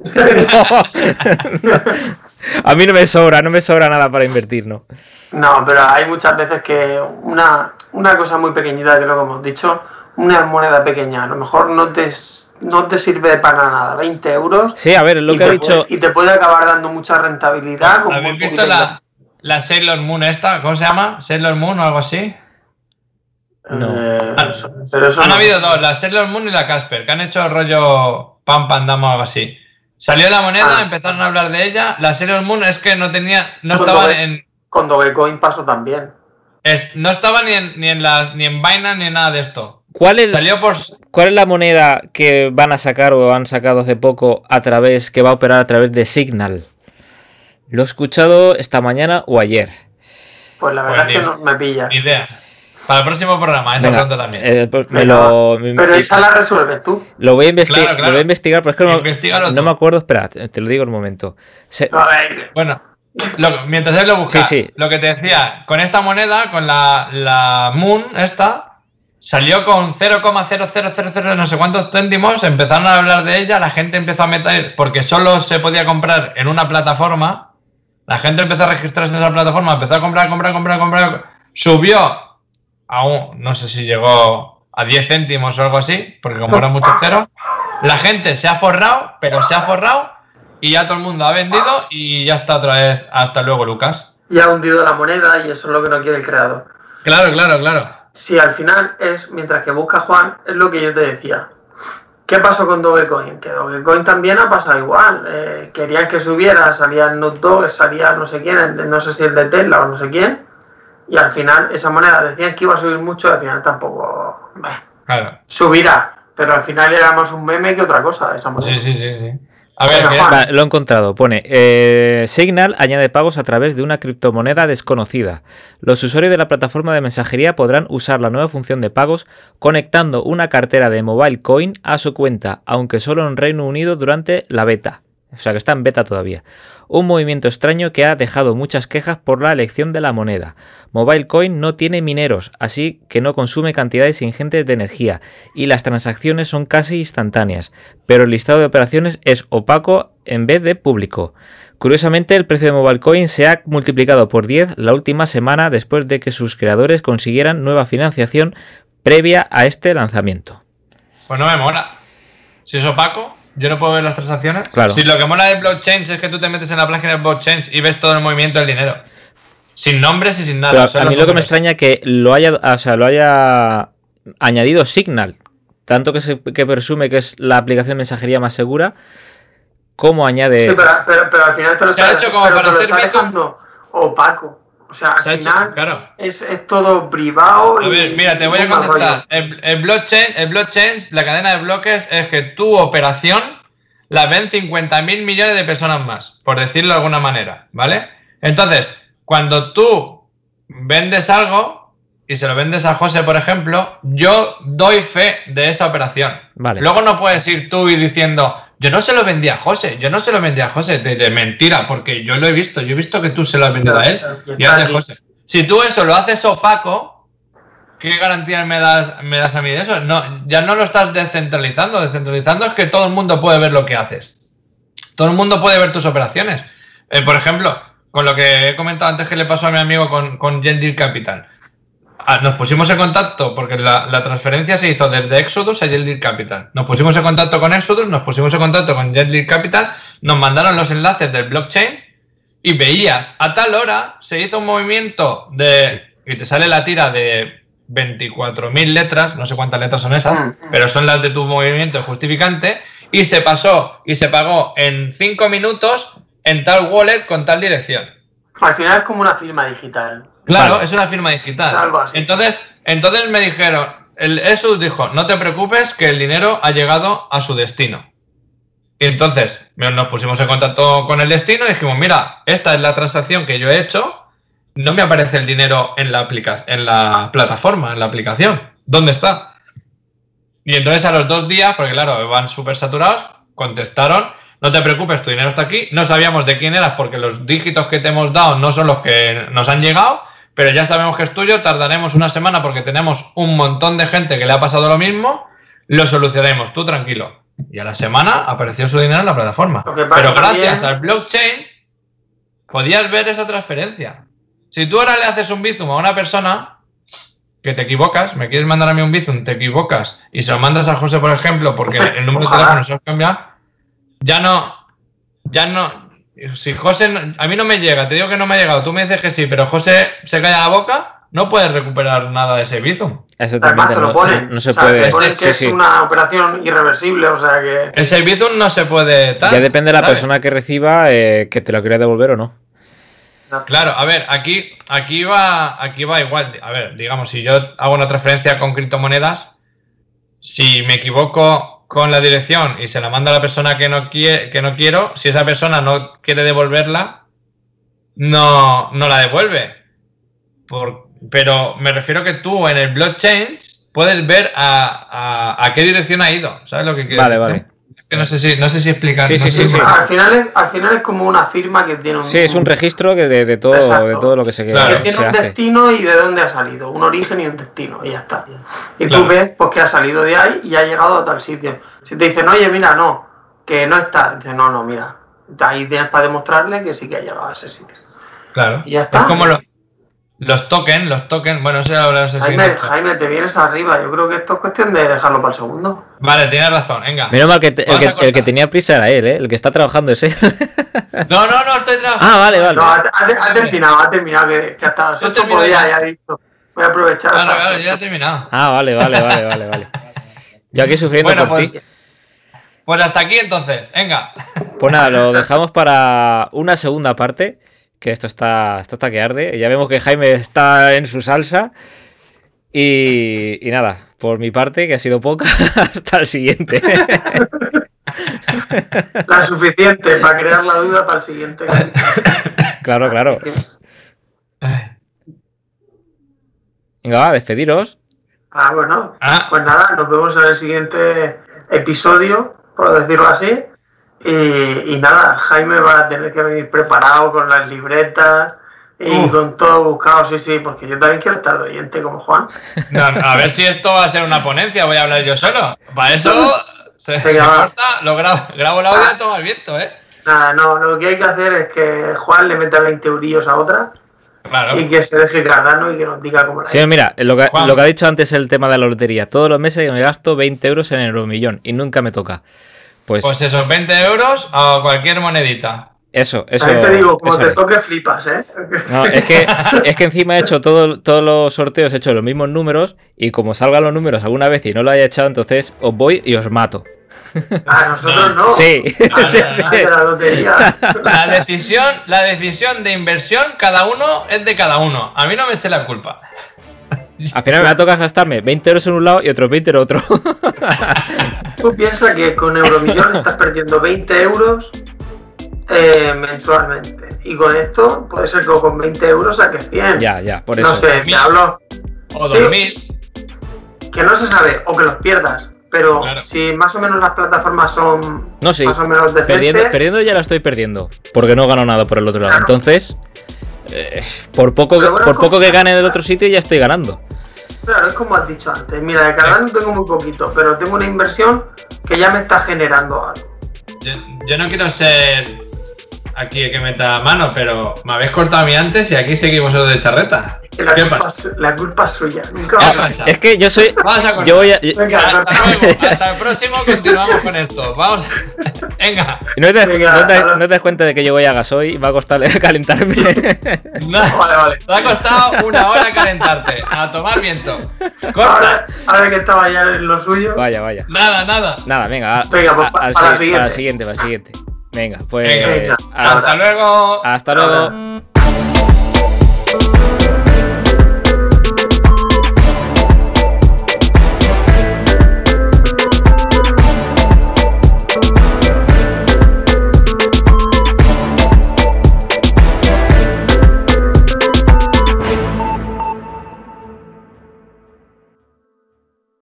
No. A mí no me sobra, no me sobra nada para invertir, ¿no? No, pero hay muchas veces que una, una cosa muy pequeñita, que lo que hemos dicho, una moneda pequeña, a lo mejor no te, no te sirve para nada, 20 euros. Sí, a ver, es lo que ha dicho... puede- y te puede acabar dando mucha rentabilidad. con ¿Habéis visto poquito la, la Sailor Moon esta? ¿Cómo se llama? ¿Sailor Moon o algo así? No. Eh, eso- pero eso Han no sé. habido dos, la Sailor Moon y la Casper, que han hecho rollo pam pam dam o algo así. Salió la moneda, Ah. empezaron a hablar de ella. La Sailor Moon es que no tenía, no estaba en, Con Dogecoin pasó también. es- no estaba ni en, ni en las, ni en Binance ni en nada de esto. ¿Cuál es, Salió por, ¿Cuál es la moneda que van a sacar o han sacado hace poco a través, que va a operar a través de Signal? Lo he escuchado esta mañana o ayer. Pues la Pues verdad es que no me pilla. ni idea. Para el próximo programa, esa Venga, pregunta también. eh, pues me Venga, lo, me- Pero esa la resuelves tú. lo voy a investigar, Claro, claro. lo voy a investigar, pero es que no, no me acuerdo. Espera, te lo digo en un momento. Se- A ver, Bueno, lo- mientras él lo busca, Sí, sí. lo que te decía, con esta moneda, con la, la Moon, esta, salió con 0,0000 no sé cuántos céntimos, empezaron a hablar de ella, la gente empezó a meter, porque solo se podía comprar en una plataforma, la gente empezó a registrarse en esa plataforma, empezó a comprar, comprar, comprar, comprar, subió a un, no sé si llegó a 10 céntimos o algo así, porque como era mucho cero, la gente se ha forrado, pero se ha forrado y ya todo el mundo ha vendido y ya está otra vez. Hasta luego, Lucas. ya ha hundido la moneda y eso es lo que no quiere el creador. Claro, claro, claro. Si al final es, mientras que busca Juan, es lo que yo te decía. ¿Qué pasó con Dogecoin? Que Dogecoin también ha pasado igual. Eh, querían que subiera, salía el Node Dog, salía no sé quién, no sé si el de Tesla o no sé quién. Y al final esa moneda decían que iba a subir mucho y al final tampoco... bah, Claro. subirá. Pero al final era más un meme que otra cosa esa moneda. Sí, sí, sí, sí. A ver, Venga. Vale, lo he encontrado. Pone, eh, Signal añade pagos a través de una criptomoneda desconocida. Los usuarios de la plataforma de mensajería podrán usar la nueva función de pagos conectando una cartera de Mobile Coin a su cuenta, aunque solo en Reino Unido durante la beta. O sea que está en beta todavía. Un movimiento extraño que ha dejado muchas quejas por la elección de la moneda. Mobile Coin no tiene mineros, así que no consume cantidades ingentes de energía y las transacciones son casi instantáneas, pero el listado de operaciones es opaco en vez de público. Curiosamente, el precio de Mobile Coin se ha multiplicado por 10 la última semana después de que sus creadores consiguieran nueva financiación previa a este lanzamiento. pues no me mola. Si es opaco, yo no puedo ver las transacciones. Claro. Si lo que mola de blockchain es que tú te metes en la página de blockchain y ves todo el movimiento del dinero. Sin nombres y sin nada. A mí lo que me extraña es que lo haya, o sea, lo haya añadido Signal, tanto que se que presume que es la aplicación de mensajería más segura, como añade Sí, pero, pero, pero al final te lo Se ha está, hecho como pero para te lo está dejando opaco. O sea, al Se ha hecho, final claro. es, es todo privado. A y- ver, mira, te voy a contestar. el blockchain, el blockchain, la cadena de bloques, es que tu operación la ven 50.000 millones de personas más, por decirlo de alguna manera, ¿vale? Entonces, cuando tú vendes algo y se lo vendes a José, por ejemplo, yo doy fe de esa operación. Vale. Luego no puedes ir tú y diciendo, yo no se lo vendí a José, yo no se lo vendí a José, de, de mentira, porque yo lo he visto, yo he visto que tú se lo has vendido a él Y aquí. José. Si tú eso lo haces opaco, ¿qué garantías me das, me das a mí de eso? No, ya no lo estás descentralizando. Descentralizando es que todo el mundo puede ver lo que haces. Todo el mundo puede ver tus operaciones. Eh, por ejemplo, con lo que he comentado antes que le pasó a mi amigo con, con Gendir Capital. Ah, Nos pusimos en contacto porque la, la transferencia se hizo desde Exodus a Geldir Capital. Nos pusimos en contacto con Exodus, nos pusimos en contacto con Geldir Capital, nos mandaron los enlaces del blockchain y veías a tal hora se hizo un movimiento de y te sale la tira de 24.000 letras, no sé cuántas letras son esas, Mm. pero son las de tu movimiento justificante y se pasó y se pagó en 5 minutos en tal wallet con tal dirección. Al final es como una firma digital. Claro, Vale. es una firma digital. Es algo así. Entonces, entonces me dijeron, el Esus dijo, no te preocupes que el dinero ha llegado a su destino. Y entonces nos pusimos en contacto con el destino y dijimos, mira, esta es la transacción que yo he hecho, no me aparece el dinero en la, aplica en la plataforma, en la aplicación. ¿Dónde está? Y entonces a los dos días, porque claro, van súper saturados, contestaron, no te preocupes, tu dinero está aquí. No sabíamos de quién eras porque los dígitos que te hemos dado no son los que nos han llegado, pero ya sabemos que es tuyo, tardaremos una semana porque tenemos un montón de gente que le ha pasado lo mismo, lo solucionaremos, tú tranquilo. Y a la semana apareció su dinero en la plataforma. Pero gracias también- al blockchain podías ver esa transferencia. Si tú ahora le haces un Bizum a una persona que te equivocas, me quieres mandar a mí un Bizum, te equivocas y se lo mandas a José, por ejemplo, porque el número de teléfono se os cambia, ya no, ya no. Si José, no- a mí no me llega, te digo que no me ha llegado, tú me dices que sí, pero José se calla la boca, no puedes recuperar nada de ese Bizum. Además te lo no, pone. no se O sea, puede. sí, es sí. una operación irreversible, o sea que. Ese Bizum no se puede tal. Ya depende de la ¿sabes? persona que reciba eh, que te lo quiera devolver o no. Claro, a ver, aquí, aquí va, aquí va igual. A ver, digamos, si yo hago una transferencia con criptomonedas, si me equivoco con la dirección y se la mando a la persona que no quiere, que no quiero, si esa persona no quiere devolverla, no, no la devuelve. Por- pero me refiero que tú en el blockchain puedes ver a, a- a qué dirección ha ido. ¿Sabes lo que quiero Vale, vale. Que no sé si, no sé si explicar. Sí, no sí, sé sí, si- sí. Al final, es, al final es como una firma que tiene un. Sí, es un registro que de, de todo, Exacto. de todo lo que se, Claro. que se tiene un hace. destino y de dónde ha salido, un origen y un destino, y ya está. Y Claro. tú ves pues, que ha salido de ahí y ha llegado a tal sitio. Si te dicen, oye, mira, no, que no está, dices, no, no, mira. Ahí tienes para demostrarle que sí que ha llegado a ese sitio. Claro. Y ya está. Es como lo- los tokens, los tokens. Bueno, eso hablarás en Jaime. Jaime, te vienes arriba. Yo creo que esto es cuestión de dejarlo para el segundo. Vale, tienes razón, venga. Menos mal que te- el, que el tenía prisa era él, ¿eh? El que está trabajando es él. No, no, no, estoy trabajando. ah, vale, vale. No, ha, ha- ha terminado, ha terminado, que, que hasta las Yo 8 termino podía, ya. ya he dicho. Voy a aprovechar. Claro, claro, ya he terminado. Ah, vale, vale, vale, vale, vale. Yo aquí sufriendo Bueno, por pues, ti. pues hasta aquí entonces, venga. Pues nada, lo dejamos para una segunda parte. Que esto está, esto está que arde. Ya vemos que Jaime está en su salsa. Y, y nada, por mi parte, que ha sido poca, hasta el siguiente. La suficiente para crear la duda para el siguiente. claro, claro. Venga, va, despediros. Ah, bueno. Ah. Pues nada, nos vemos en el siguiente episodio, por decirlo así. Y, y nada, Jaime va a tener que venir preparado con las libretas y Uh. con todo buscado, sí, sí, porque yo también quiero estar de oyente como Juan. No, a ver si esto va a ser una ponencia, voy a hablar yo solo. Para eso se, se corta, lo grabo, grabo el audio y toma el viento, ¿eh? Nada, no, lo que hay que hacer es que Juan le meta 20 eurillos a otra Claro. y que se deje Cardano y que nos diga cómo la Sí, mira, lo que, Juan. lo que ha dicho antes el tema de la lotería. Todos los meses me gasto 20 euros en el euromillón y nunca me toca. Pues, Pues esos 20 euros a cualquier monedita. eso, eso. También te digo, como eso te es. toque flipas, ¿eh? No, es que, es que encima he hecho todo- todos los sorteos, he hecho los mismos números y como salgan los números alguna vez y no lo haya echado, entonces os voy y os mato. A nosotros no. Sí, A, sí, a- sí. a la lotería. La decisión, la decisión de inversión, cada uno es de cada uno. A mí no me eche la culpa. Al final me va a tocar gastarme 20 euros en un lado y otros 20 en otro. Tú piensas que con Euromillón estás perdiendo 20 euros eh, mensualmente. Y con esto puede ser que con 20 euros saques 100. ya, ya, por no eso. sé, te hablo O Sí. 2000. que no se sabe o que los pierdas. Pero Claro. si más o menos las plataformas son No, sí. más o menos decentes, Perdiendo, perdiendo ya la estoy perdiendo. Porque no gano nada por el otro lado. Claro. Entonces, eh, por poco, bueno, por poco que gane en el otro sitio ya estoy ganando. claro, es como has dicho antes. Mira, de Cardano tengo muy poquito, pero tengo una inversión que ya me está generando algo. Yo, yo no quiero ser aquí el que meta mano, pero me habéis cortado a mí antes y aquí seguimos vosotros de charreta. Que la, ¿Qué culpa, pasa? la culpa es suya. Nunca ¿Qué va a pasa? Es que yo soy. Vamos a cortar. Yo voy a. Venga, Hasta corta. luego, hasta el próximo continuamos con esto. Vamos. Venga. ¿No te, Venga, no te- ahora- no te das cuenta de que yo voy a gasoil va a costar calentarme? No, Vale, vale. Te ha costado una hora calentarte. A tomar viento. Corta. Ahora, ahora que estaba ya en lo suyo, vaya, vaya. Nada, nada. Nada, venga. a- Venga, pues a- pa- al para la si- para el siguiente. siguiente, para el siguiente. Venga, pues. Eh, hasta, luego. Hasta luego.